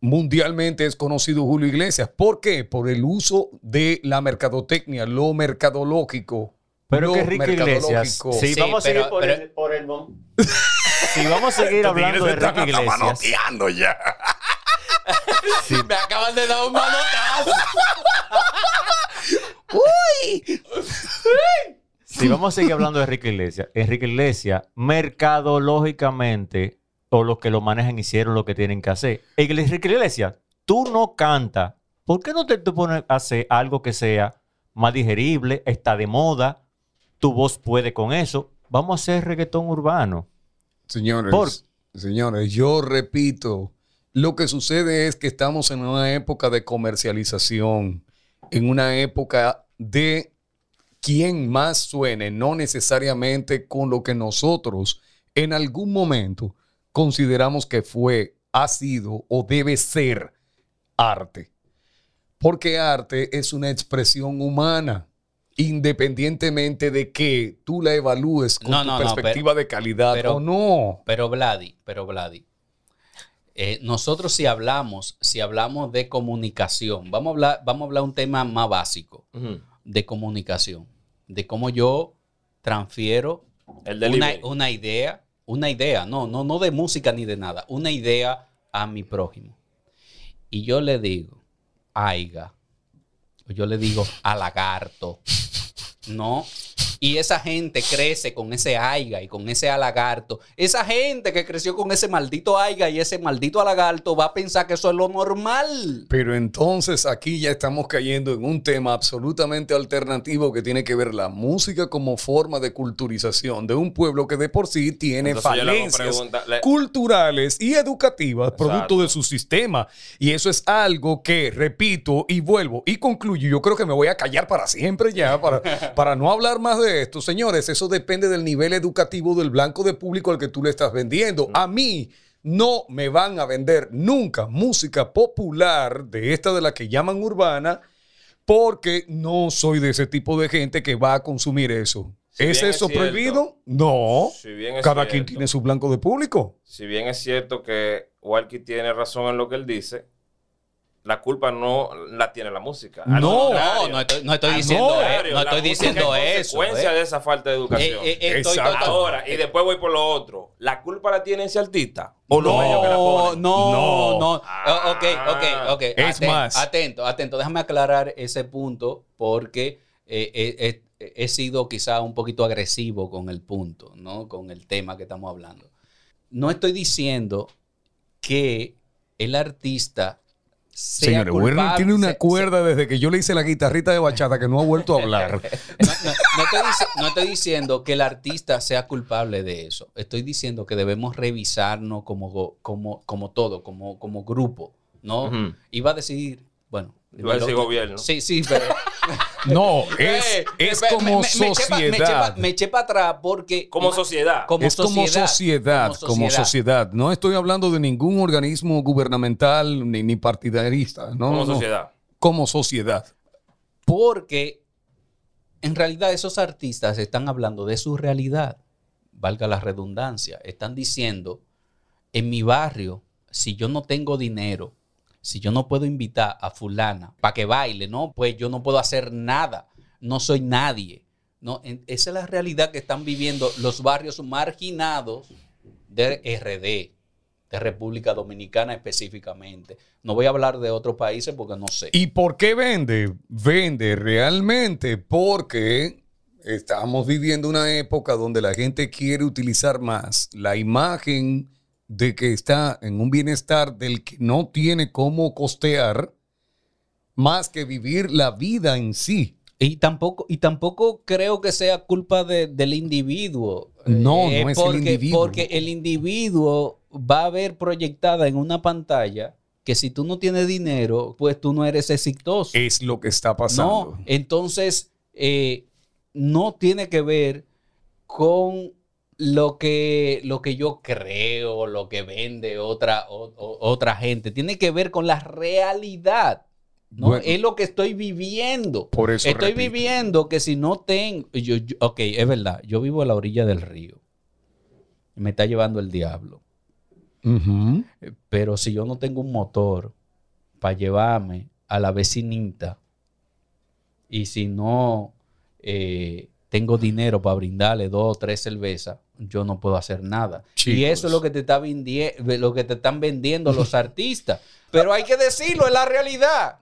mundialmente es conocido Julio Iglesias. ¿Por qué? Por el uso de la mercadotecnia, lo mercadológico.
Pero que Enrique Iglesias, si
Sí,
vamos a
pero-
seguir por,
pero-
el, por el si vamos a seguir hablando de Enrique Iglesias,
ya.
si-
Me acaban de dar un manotazo.
si vamos a seguir hablando de Enrique Iglesias, Enrique Iglesias, mercadológicamente, o los que lo manejan hicieron lo que tienen que hacer. Enrique Iglesias, tú no cantas, ¿por qué no te, te pones a hacer algo que sea más digerible, está de moda, tu voz puede con eso? Vamos a hacer reggaetón urbano.
Señores,
Por-
señores, yo repito, lo que sucede es que estamos en una época de comercialización, en una época de quien más suene, no necesariamente con lo que nosotros en algún momento consideramos que fue, ha sido o debe ser arte. Porque arte es una expresión humana, independientemente de que tú la evalúes con
No,
tu
no, no,
perspectiva de calidad
pero-
o no.
Pero Vladi, pero Vladi. eh, nosotros si hablamos, si hablamos de comunicación, vamos a hablar, vamos a hablar un tema más básico de comunicación, de cómo yo transfiero
El
una, idea, una idea, no, no, no de música ni de nada, una idea a mi prójimo. Y yo le digo, aiga, o yo le digo a lagarto, no, y esa gente crece con ese aiga y con ese alagarto, esa gente que creció con ese maldito aiga y ese maldito alagarto va a pensar que eso es lo normal.
Pero entonces aquí ya estamos cayendo en un tema absolutamente alternativo que tiene que ver la música como forma de culturización de un pueblo que de por sí tiene
Entonces
falencias culturales y educativas producto de su sistema. Y eso es algo que, repito y vuelvo y concluyo, yo creo que me voy a callar para siempre ya, para, para no hablar más de esto. Señores, eso depende del nivel educativo del blanco de público al que tú le estás vendiendo. A mí no me van a vender nunca música popular de esta de la que llaman urbana porque no soy de ese tipo de gente que va a consumir eso.
Si
¿Es eso
cierto.
prohibido? No.
Si bien
Cada quien tiene su blanco de público.
Si bien es cierto que Walkie tiene razón en lo que él dice, la culpa no la tiene la música.
No.
No, no estoy, no estoy diciendo, eh, no estoy diciendo
es
eso.
consecuencia
eh.
de esa falta de educación.
Eh, eh, estoy
Ahora, y después voy por lo otro. ¿La culpa la tiene ese artista? ¿O
no,
que la ponen?
no,
No.
no.
Ah.
ok, ok, ok.
Es
Aten-
más.
Atento, atento. Déjame aclarar ese punto porque eh, he sido quizá un poquito agresivo con el punto, ¿no? Con el tema que estamos hablando. No estoy diciendo que el artista sea
Señores, Werner tiene una
se-
cuerda desde que yo le hice la guitarrita de bachata que no ha vuelto a hablar.
No, no, no estoy dici- no estoy diciendo que el artista sea culpable de eso. Estoy diciendo que debemos revisarnos como, como, como todo, como, como grupo. ¿no?
Ujú.
Iba a decir, bueno.
Iba a decir gobierno.
Sí, sí, pero.
No, es,
Eh,
es
me-
como
me-
sociedad.
Me eché para atrás porque.
Como sociedad.
como
es como sociedad, como sociedad. No estoy hablando de ningún organismo gubernamental ni, ni partidarista. No,
como
no, no.
sociedad.
Como sociedad.
Porque en realidad esos artistas están hablando de su realidad, valga la redundancia. Están diciendo, en mi barrio, si yo no tengo dinero, si yo no puedo invitar a fulana para que baile, ¿no? Pues yo no puedo hacer nada, no soy nadie. ¿no? Esa es la realidad que están viviendo los barrios marginados de RD, de República Dominicana específicamente. No voy a hablar de otros países porque no sé.
¿Y por qué vende? Vende realmente porque estamos viviendo una época donde la gente quiere utilizar más la imagen de que está en un bienestar del que no tiene cómo costear más que vivir la vida en sí.
Y tampoco, y tampoco creo que sea culpa de- del individuo.
No, no es el
porque,
individuo.
Porque el individuo va a ver proyectada en una pantalla que si tú no tienes dinero, pues tú no eres exitoso.
Es lo que está pasando.
No, entonces eh, no tiene que ver con lo que, lo que yo creo, lo que vende otra, o- o- otra gente. Tiene que ver con la realidad. ¿no?
Bueno.
es lo que estoy viviendo.
Por eso
Estoy
repito.
viviendo que si no tengo. Yo, yo- ok, es verdad. Yo vivo a la orilla del río. Me está llevando el diablo. Pero si yo no tengo un motor para llevarme a la vecinita y si no eh, tengo dinero para brindarle dos o tres cervezas, yo no puedo hacer nada. Y eso es lo que te está lo que te están vendiendo los artistas. Pero hay que decirlo, es la realidad.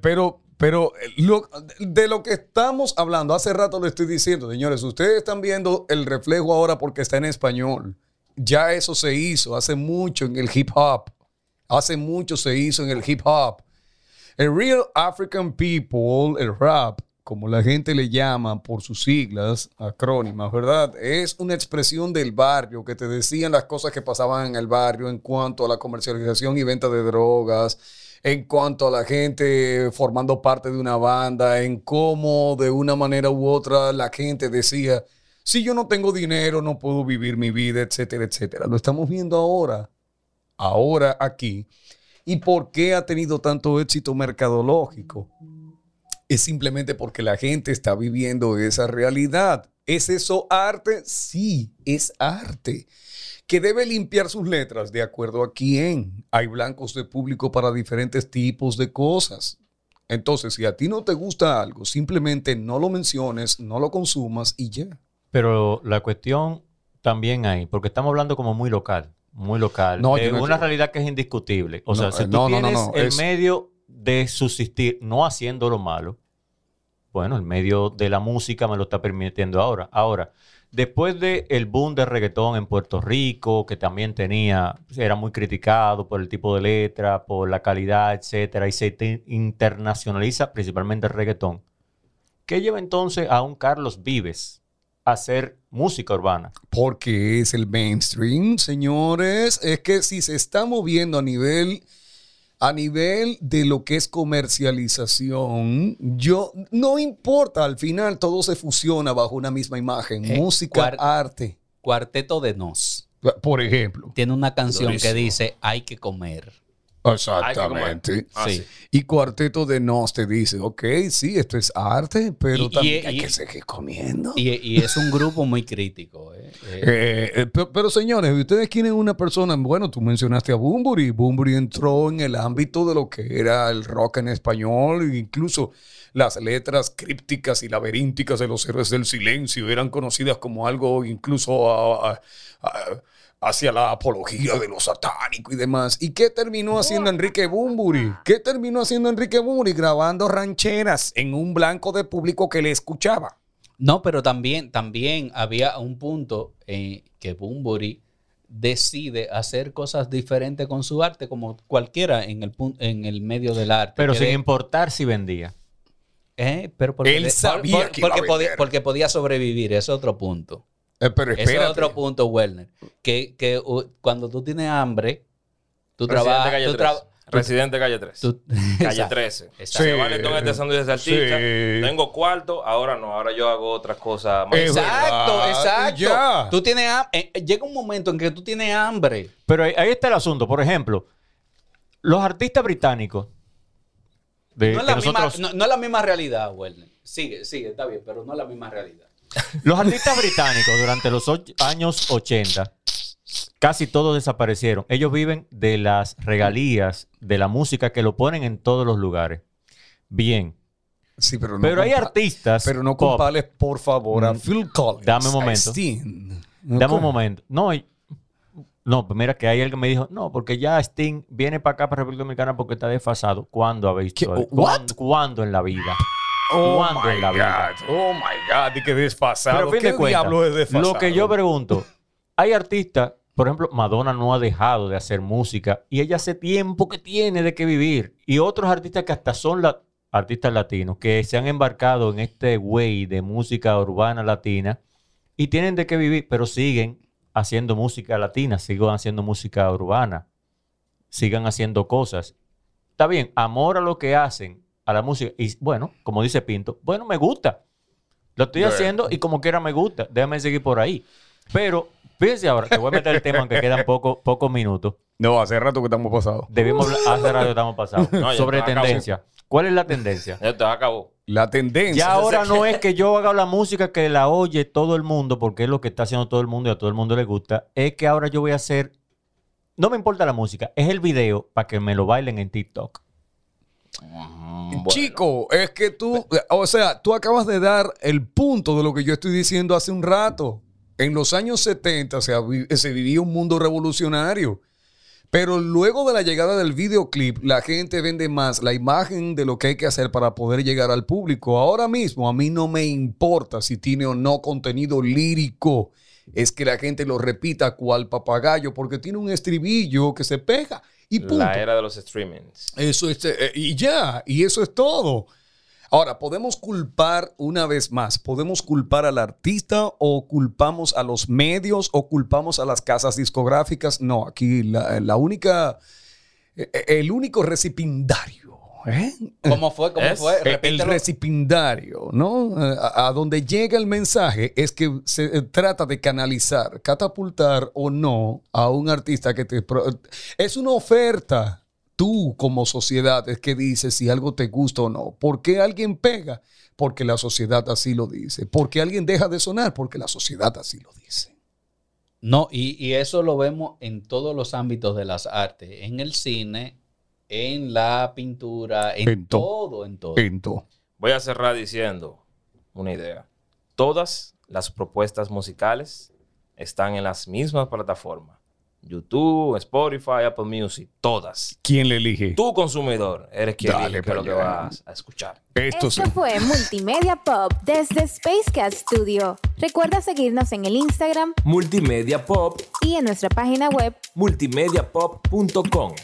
Pero, pero eh, lo- de lo que estamos hablando, hace rato le estoy diciendo, señores, ustedes están viendo el reflejo ahora porque está en español. Ya eso se hizo hace mucho en el hip hop. Hace mucho se hizo en el hip hop. El Real African People, el rap, como la gente le llama por sus siglas, acrónimas, ¿verdad? Es una expresión del barrio que te decían las cosas que pasaban en el barrio en cuanto a la comercialización y venta de drogas, en cuanto a la gente formando parte de una banda, en cómo de una manera u otra la gente decía, si yo no tengo dinero, no puedo vivir mi vida, etcétera, etcétera. Lo estamos viendo ahora, ahora aquí. ¿Y por qué ha tenido tanto éxito mercadológico? Es simplemente porque la gente está viviendo esa realidad. ¿Es eso arte? Sí, es arte. Que debe limpiar sus letras de acuerdo a quién. Hay blancos de público para diferentes tipos de cosas. Entonces, si a ti no te gusta algo, simplemente no lo menciones, no lo consumas y ya.
Pero la cuestión también hay, porque estamos hablando como muy local, muy local,
No,
de
no
una realidad que es indiscutible. O
No,
sea, si
eh,
tú
no, no, no,
tienes
no,
el
es-
medio de subsistir, no haciendo lo malo, bueno, el medio de la música me lo está permitiendo ahora. Ahora, después del el boom del reggaetón en Puerto Rico, que también tenía, era muy criticado por el tipo de letra, por la calidad, etcétera, y se te- internacionaliza principalmente el reggaetón. ¿Qué lleva entonces a un Carlos Vives a hacer música urbana?
Porque es el mainstream, señores. Es que si se está moviendo a nivel, a nivel de lo que es comercialización, yo no importa, al final todo se fusiona bajo una misma imagen.
Eh,
Música,
cuar-
arte.
Cuarteto de Nos.
Por ejemplo.
Tiene una canción que dice hay que comer.
Exactamente.
Ah,
Sí.
Y Cuarteto de Nos te dice, ok, sí, esto es arte, pero
Y- y-
también hay
y-
que seguir comiendo.
Y, y es un grupo muy crítico. ¿eh? Eh,
Eh, eh, pero, pero, señores, ustedes quieren una persona, bueno, tú mencionaste a Bumburi, Bumburi entró en el ámbito de lo que era el rock en español, e incluso las letras crípticas y laberínticas de los héroes del silencio eran conocidas como algo incluso a- a- a- hacia la apología de lo satánico y demás. ¿Y qué terminó haciendo Enrique Bumburi? ¿Qué terminó haciendo Enrique Bumburi? Grabando rancheras en un blanco de público que le escuchaba.
No, pero también, también había un punto en que Bumburi decide hacer cosas diferentes con su arte, como cualquiera en el, en el medio del arte.
Pero sin
de-
importar si vendía.
Eh, pero porque,
Él
de-
sabía
por-
que iba a
porque, podía, porque podía sobrevivir, ese es otro punto.
Eh, pero
Ese es otro punto, Werner. Que, que uh, cuando tú tienes hambre, tú
Residente
trabajas.
calle
Tú
13.
traba-
Residente calle 13.
tú-
Calle
Exacto.
13.
Exacto.
Se vale todo este sándwich de salchicha.
Sí.
Tengo cuarto, ahora no, ahora yo hago otras cosas más.
Exacto,
verdad,
exacto.
ya.
Tú tienes ham- eh, llega un momento en que tú tienes hambre.
Pero ahí, ahí está el asunto. Por ejemplo, los artistas británicos. De,
No es, la misma, no, no es la misma realidad, Werner. Sigue, sigue, está bien, pero no es la misma realidad.
Los artistas británicos durante los años 80 casi todos desaparecieron. Ellos viven de las regalías de la música que lo ponen en todos los lugares. Bien.
Sí, pero no
Pero hay artistas.
Pero no compales, por favor, a
Mm,
Phil Collins.
dame un
a
momento.
Sting.
Dame un momento. No, no, pues mira que hay alguien que me dijo, no, porque ya Sting viene para acá, para República Dominicana, porque está desfasado. ¿Cuándo habéis visto? ¿Cuándo, cuándo en la vida?
Oh
¿Cuándo
my
en la vida?
God. Oh my God. Y que desfasado. ¿Qué
de cuentas,
diablo es desfasado?
lo que yo pregunto, hay artistas, por ejemplo, Madonna no ha dejado de hacer música y ella hace tiempo que tiene de qué vivir. Y otros artistas que hasta son la- artistas latinos, que se han embarcado en este way de música urbana latina y tienen de qué vivir, pero siguen haciendo música latina, siguen haciendo música urbana, sigan haciendo cosas. Está bien, amor a lo que hacen, a la música. Y bueno, como dice Pinto, bueno, me gusta. Lo estoy haciendo y como quiera me gusta. Déjame seguir por ahí. Pero, fíjense ahora, te voy a meter el tema aunque quedan poco- pocos minutos.
No, hace rato que estamos pasados.
Debimos hablar, hace rato estamos pasados.
No,
sobre
acabó.
tendencia. ¿Cuál es la tendencia?
Ya te acabó.
La tendencia.
Ya ahora no es que yo haga la música que la oye todo el mundo, porque es lo que está haciendo todo el mundo y a todo el mundo le gusta. Es que ahora yo voy a hacer. No me importa la música, es el video para que me lo bailen en TikTok.
Chico, es que tú, o sea, tú acabas de dar el punto de lo que yo estoy diciendo hace un rato. En los años 70 se, se vivía un mundo revolucionario. Pero luego de la llegada del videoclip, la gente vende más la imagen de lo que hay que hacer para poder llegar al público. Ahora mismo a mí no me importa si tiene o no contenido lírico. Es que la gente lo repita cual papagayo porque tiene un estribillo que se pega y punto.
La era de los streamings.
Eso es, eh, y ya, y eso es todo. Ahora, ¿podemos culpar una vez más? ¿Podemos culpar al artista o culpamos a los medios o culpamos a las casas discográficas? No, aquí la, la única, eh, el único recipiendario, ¿eh?
¿Cómo fue? ¿Cómo
Es
fue?
El- recipiendario, ¿no? A, a donde llega el mensaje es que se eh, trata de canalizar, catapultar o no a un artista que te... Es una oferta. Tú como sociedad es que dices si algo te gusta o no. ¿Por qué alguien pega? Porque la sociedad así lo dice. ¿Por qué alguien deja de sonar? Porque la sociedad así lo dice.
No, y, y eso lo vemos en todos los ámbitos de las artes, en el cine, en la pintura, en,
En to-
todo, en todo.
Voy a cerrar diciendo una idea. Todas las propuestas musicales están en las mismas plataformas. YouTube, Spotify, Apple Music, todas.
¿Quién le elige?
Tú, consumidor, eres quien
Dale
elige lo que
allá.
vas a escuchar.
Esto sí.
Esto fue Multimedia Pop desde Space Cat Studio. Recuerda seguirnos en el Instagram
Multimedia Pop,
y en nuestra página web
multimediapop.com.